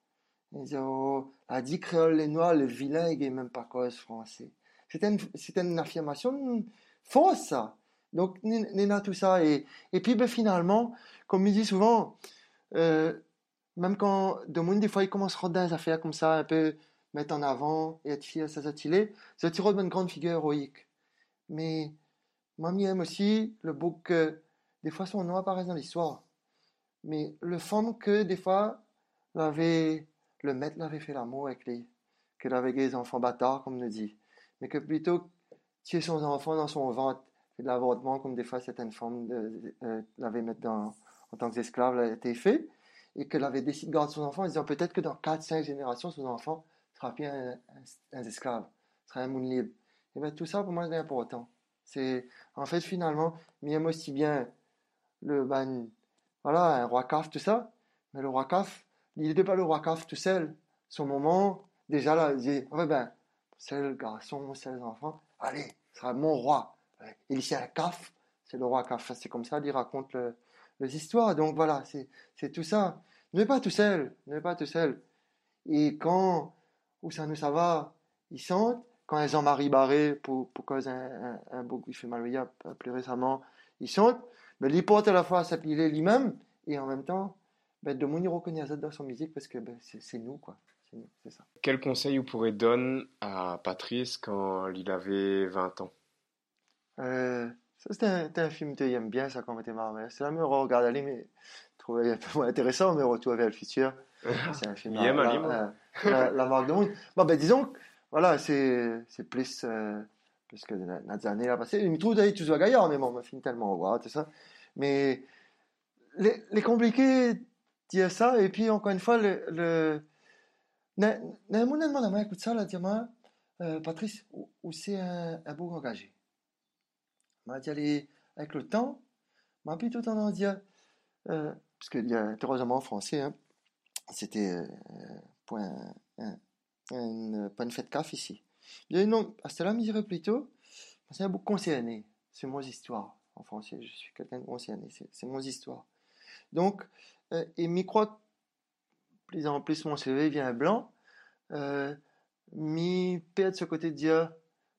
Oh, la dit créole, les noirs, le vilain, il n'est même pas cause français. C'était une, une affirmation fausse. Donc, Nena, tout ça. Et, et puis, ben, finalement, comme il dit souvent, euh, même quand de monde, des fois, il commence à rendre des affaires comme ça, un peu mettre en avant et être fier, ça s'attirer, ça tire une grande figure héroïque. Mais Mamie aime aussi le beau que des fois son nom apparaît dans l'histoire. Mais le femme que des fois, l'avait, le maître l'avait fait l'amour avec lui, qu'elle avait des enfants bâtards, comme on dit. Mais que plutôt tuer son enfant dans son ventre, fait de l'avortement, comme des fois certaines femmes euh, l'avaient mettre dans, en tant qu'esclave, a été fait, et qu'elle avait décidé de garder son enfant en disant peut-être que dans 4-5 générations, son enfant sera plus un, esclave, sera un monde libre. Et bien tout ça, pour moi, c'est important. C'est, en fait, finalement, même aussi bien le, ben, voilà, un roi caf, tout ça, mais le roi caf, il n'était pas le roi caf tout seul. Son moment, déjà là, il dit, ouais, ben, c'est le garçon, c'est les enfants, allez, ce sera mon roi. Il ici un caf, c'est le roi caf. C'est comme ça, il raconte le, les histoires. Donc voilà, c'est tout ça. Ne pas tout seul, ne pas tout seul. Et quand, où ça nous ça va, ils sentent, quand Jean-Marie Barré, pour, pour cause un, un, beau qui fait mal plus récemment, ils sentent, ben, à la fois s'appeler lui-même, et en même temps, ben, de mon reconnaît dans son musique parce que ben, c'est nous, quoi. C'est ça. Quel conseil vous pourrez donner à Patrice quand il avait 20 ans? Euh, Ça, c'était un, un, film que j'aime bien, ça, quand j'étais marrant. C'est là, me regarder, mais trouvais un peu moins intéressant, mais Retour vers le futur. *laughs* C'est un film. Il aime la, la, la, marque de monde. Bon, ben, disons, voilà, c'est plus. Euh, parce que dans années là passé, il me trouve d'ailleurs toujours gaillard, mais bon, film tellement wow, tout ça. Mais les, les compliqués dire ça, et puis encore une fois, le, le n'a mon demande à écoute ça, là, dis-moi, Patrice, où, c'est un, un beau engagé? M'a dit, avec le temps, m'a plutôt tendance à dire, euh, parce qu'il y a heureusement en français, hein, c'était euh, point, un, une fête caf ici. Bien non, à cela, me dirait plutôt, c'est un beau concerné, c'est mon histoire. En français, je suis quelqu'un de concerné, c'est mon histoire. Donc, euh, et m'y croit, plus en plus mon CV vient blanc, euh, m'y perd ce côté de dire,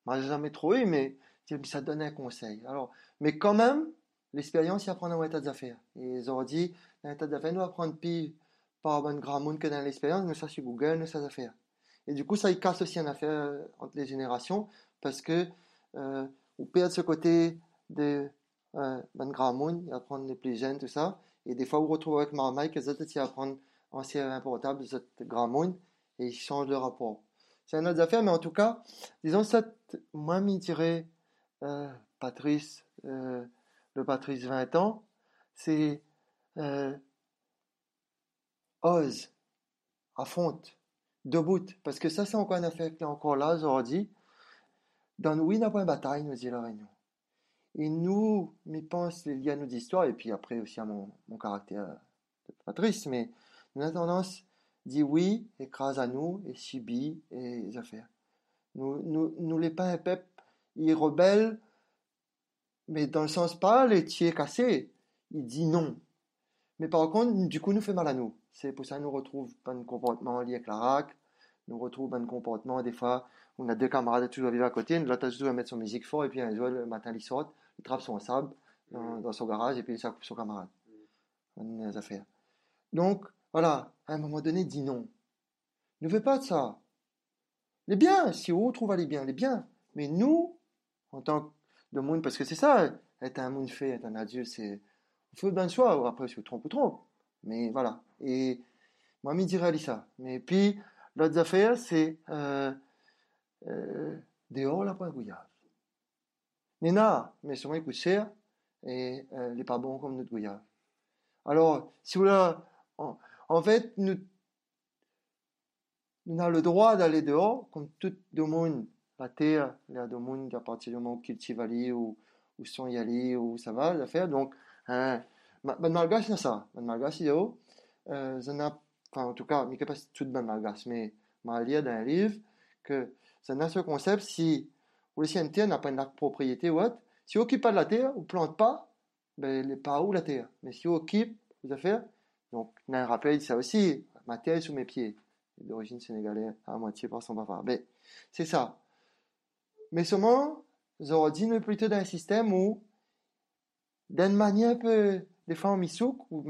moi j'ai jamais trouvé, mais ça donne un conseil. Alors, mais quand même, l'expérience, il apprend dans l'état d'affaires. Et ils ont dit, dans l'état d'affaires, nous apprendre plus par un grand monde que dans l'expérience, nous ça sur Google, nous ça affaires. Et du coup, ça, il casse aussi une affaire euh, entre les générations, parce que, euh, on ce côté de, euh, il apprendre les plus jeunes, tout ça. Et des fois, on retrouve avec Marmaille que les autres, ils apprennent ancien portable, ce grand monde, et ils changent de rapport. C'est une autre affaire, mais en tout cas, disons, ça, moi, m'y dirais, euh, Patrice, euh, le Patrice 20 ans, c'est, euh, ose, affronte, debout, parce que ça, c'est encore une affaire qui est encore là aujourd'hui. Dans n'y a pas une bataille, nous dit la Réunion. Et nous, m'y pense lié à nos histoires, et puis après aussi à mon, mon caractère de Patrice, mais nous avons tendance dit oui, écrase à nous, et subit, et les affaires. Nous, nous, nous les pas un peuple, il rebelle, mais dans le sens pas les tiers cassés, il dit non. Mais par contre, du coup, nous fait mal à nous. C'est pour ça que nous retrouve pas de comportement lié avec la RAC, nous retrouve un comportement, des fois, on a deux camarades toujours vivre à côté, l'autre toujours à mettre son musique fort, et puis un jour, le matin, il sort, il trappe son sable dans, son garage, et puis il s'accoupe son camarade. On a des affaires. Donc, voilà, à un moment donné, dit non. Ne fais pas de ça. Les biens, si on trouve les biens, les biens. Mais nous, en tant que monde, parce que c'est ça, être un monde fait, être un adieu, c'est, il faut bien soi, ou après, si vous trompe ou trompe. Mais voilà. Et, moi, je dirais ça. Mais puis, l'autre affaire, c'est, euh, euh, dehors, la gouillave. Nena, mais sûrement, il coûte cher, et, euh, il n'est pas bon comme notre gouillave. Alors, si vous là, en fait, nous, nous avons le droit d'aller dehors, comme tout le monde, la terre, il y a monde à partir du moment où cultive aller ou, ou sont y aller, ou ça va, la faire. Donc, hein, ben malgache, c'est ça. Ben malgache, il y a, enfin, en tout cas, mais pas tout ben malgache, mais m'a lire dans un livre que ça n'a ce concept si, ou le scientifique n'a pas une propriété ou autre, si on occupe pas de la terre, ou plante pas, ben, il n'est pas où la terre. Mais si on occupe les affaires, donc, un rappel ça aussi, ma tête sous mes pieds. D'origine sénégalaise, à moitié par son papa. Mais, c'est ça. Mais seulement, dit est plutôt dans un système où, d'une manière un peu, des fois en misouk, ou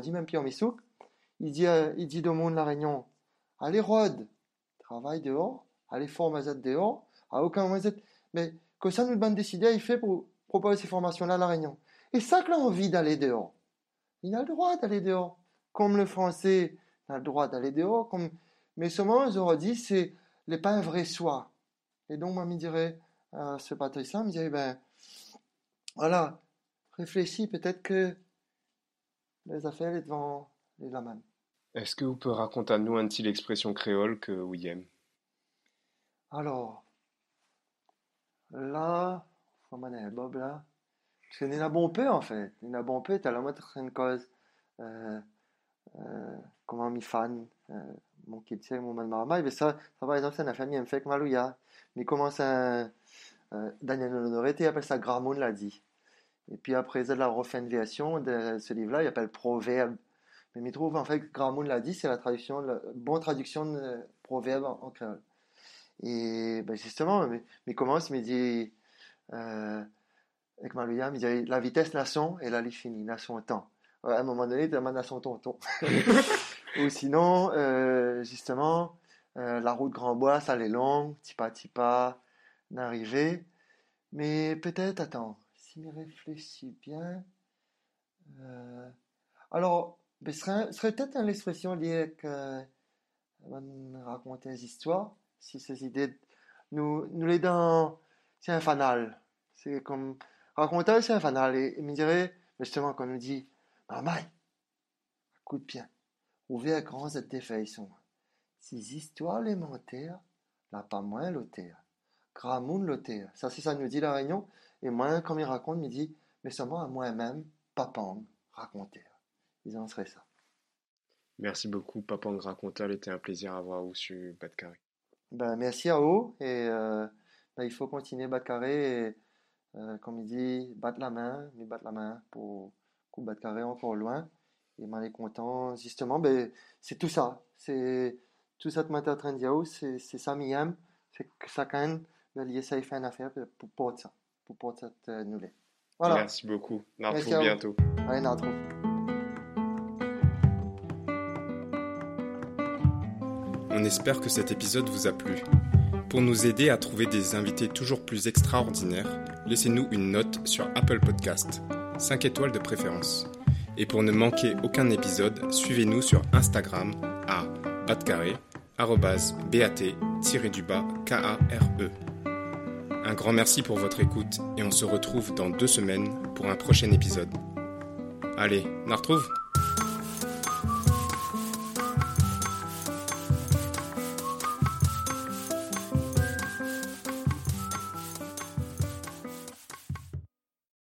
dit même plus en misouk, il dit, euh, il dit au monde la réunion, allez rod, travaille dehors, allez forme dehors, à aucun moment mais que ça nous demande décider, il fait pour propose ces formations-là à La Réunion. Et ça que a envie d'aller dehors. Il a le droit d'aller dehors. Comme le français a le droit d'aller dehors. Comme... Mais seulement, auraient dit, c'est n'est pas un vrai soi. Et donc, moi, je me dirais, euh, ce patricien me dirait, ben, voilà, réfléchis, peut-être que les affaires devant les lames. Est-ce que vous pouvez raconter à nous un petit l'expression créole que aimez? Alors, là, Bob là. Parce qu'il y a bon peu en fait. Il y a bon peu, tu as la moitié une cause. Euh, euh, comment mi fan, euh, mon kid mon man marama, mais ça, ça par exemple, c'est une famille, elle fait que malouya. Mais comment ça, euh, Daniel Honoré, il appelle ça Gramon l'a dit. Et puis après, il a la version de ce livre-là, il appelle Proverbe mais il trouve en fait que Gramoun l'a dit, c'est la traduction, la bonne traduction de proverbe en, créole. Et ben justement, mais, mais commence, il me dit, euh, avec Malouya, il dit la vitesse nation et là, il finit, nation temps. À un moment donné, tu nation tonton. *laughs* Ou sinon, euh, justement, euh, la route Grand Bois, ça est longue, petit pas, d'arriver. Mais peut-être, attends, si je réfléchis bien. Euh, alors, ce serait, peut-être une expression liée que euh, raconter des histoires, si ces idées nous, nous les dans, c'est un fanal. C'est comme, raconter, c'est un fanal. Et il me dirait, justement, quand on nous dit, maman, coup de pied, ouvert grand cette défaillation. Ces histoires élémentaires, là pas moins l'auteur. Gramoun l'auteur. Ça, c'est ça, nous dit la Réunion. Et moi, comme il raconte, il me dit, mais seulement à moi-même, papang, raconter ils en seraient ça. Merci beaucoup, Papa Raconteur. C'était un plaisir à avoir Bas Carré. Ben, merci à vous. Et euh, ben, il faut continuer Bas Carré. Et, euh, comme il dit, battre la main, mais battre la main pour coup Bas Carré encore loin. Et m'en est content. Justement, ben, c'est tout ça. C'est tout ça que je en train de dire. C'est ça, m'aime. C'est que ça, quand même, ben, il essaie de faire une affaire pour porter ça. Pour cette nouvelle. Voilà. Merci beaucoup. On retrouve bientôt. Allez, on retrouve. On espère que cet épisode vous a plu. Pour nous aider à trouver des invités toujours plus extraordinaires, laissez-nous une note sur Apple Podcast, 5 étoiles de préférence. Et pour ne manquer aucun épisode, suivez-nous sur Instagram à batcarré, bat-du-bas, K-A-R-E. Un grand merci pour votre écoute et on se retrouve dans deux semaines pour un prochain épisode. Allez, on retrouve?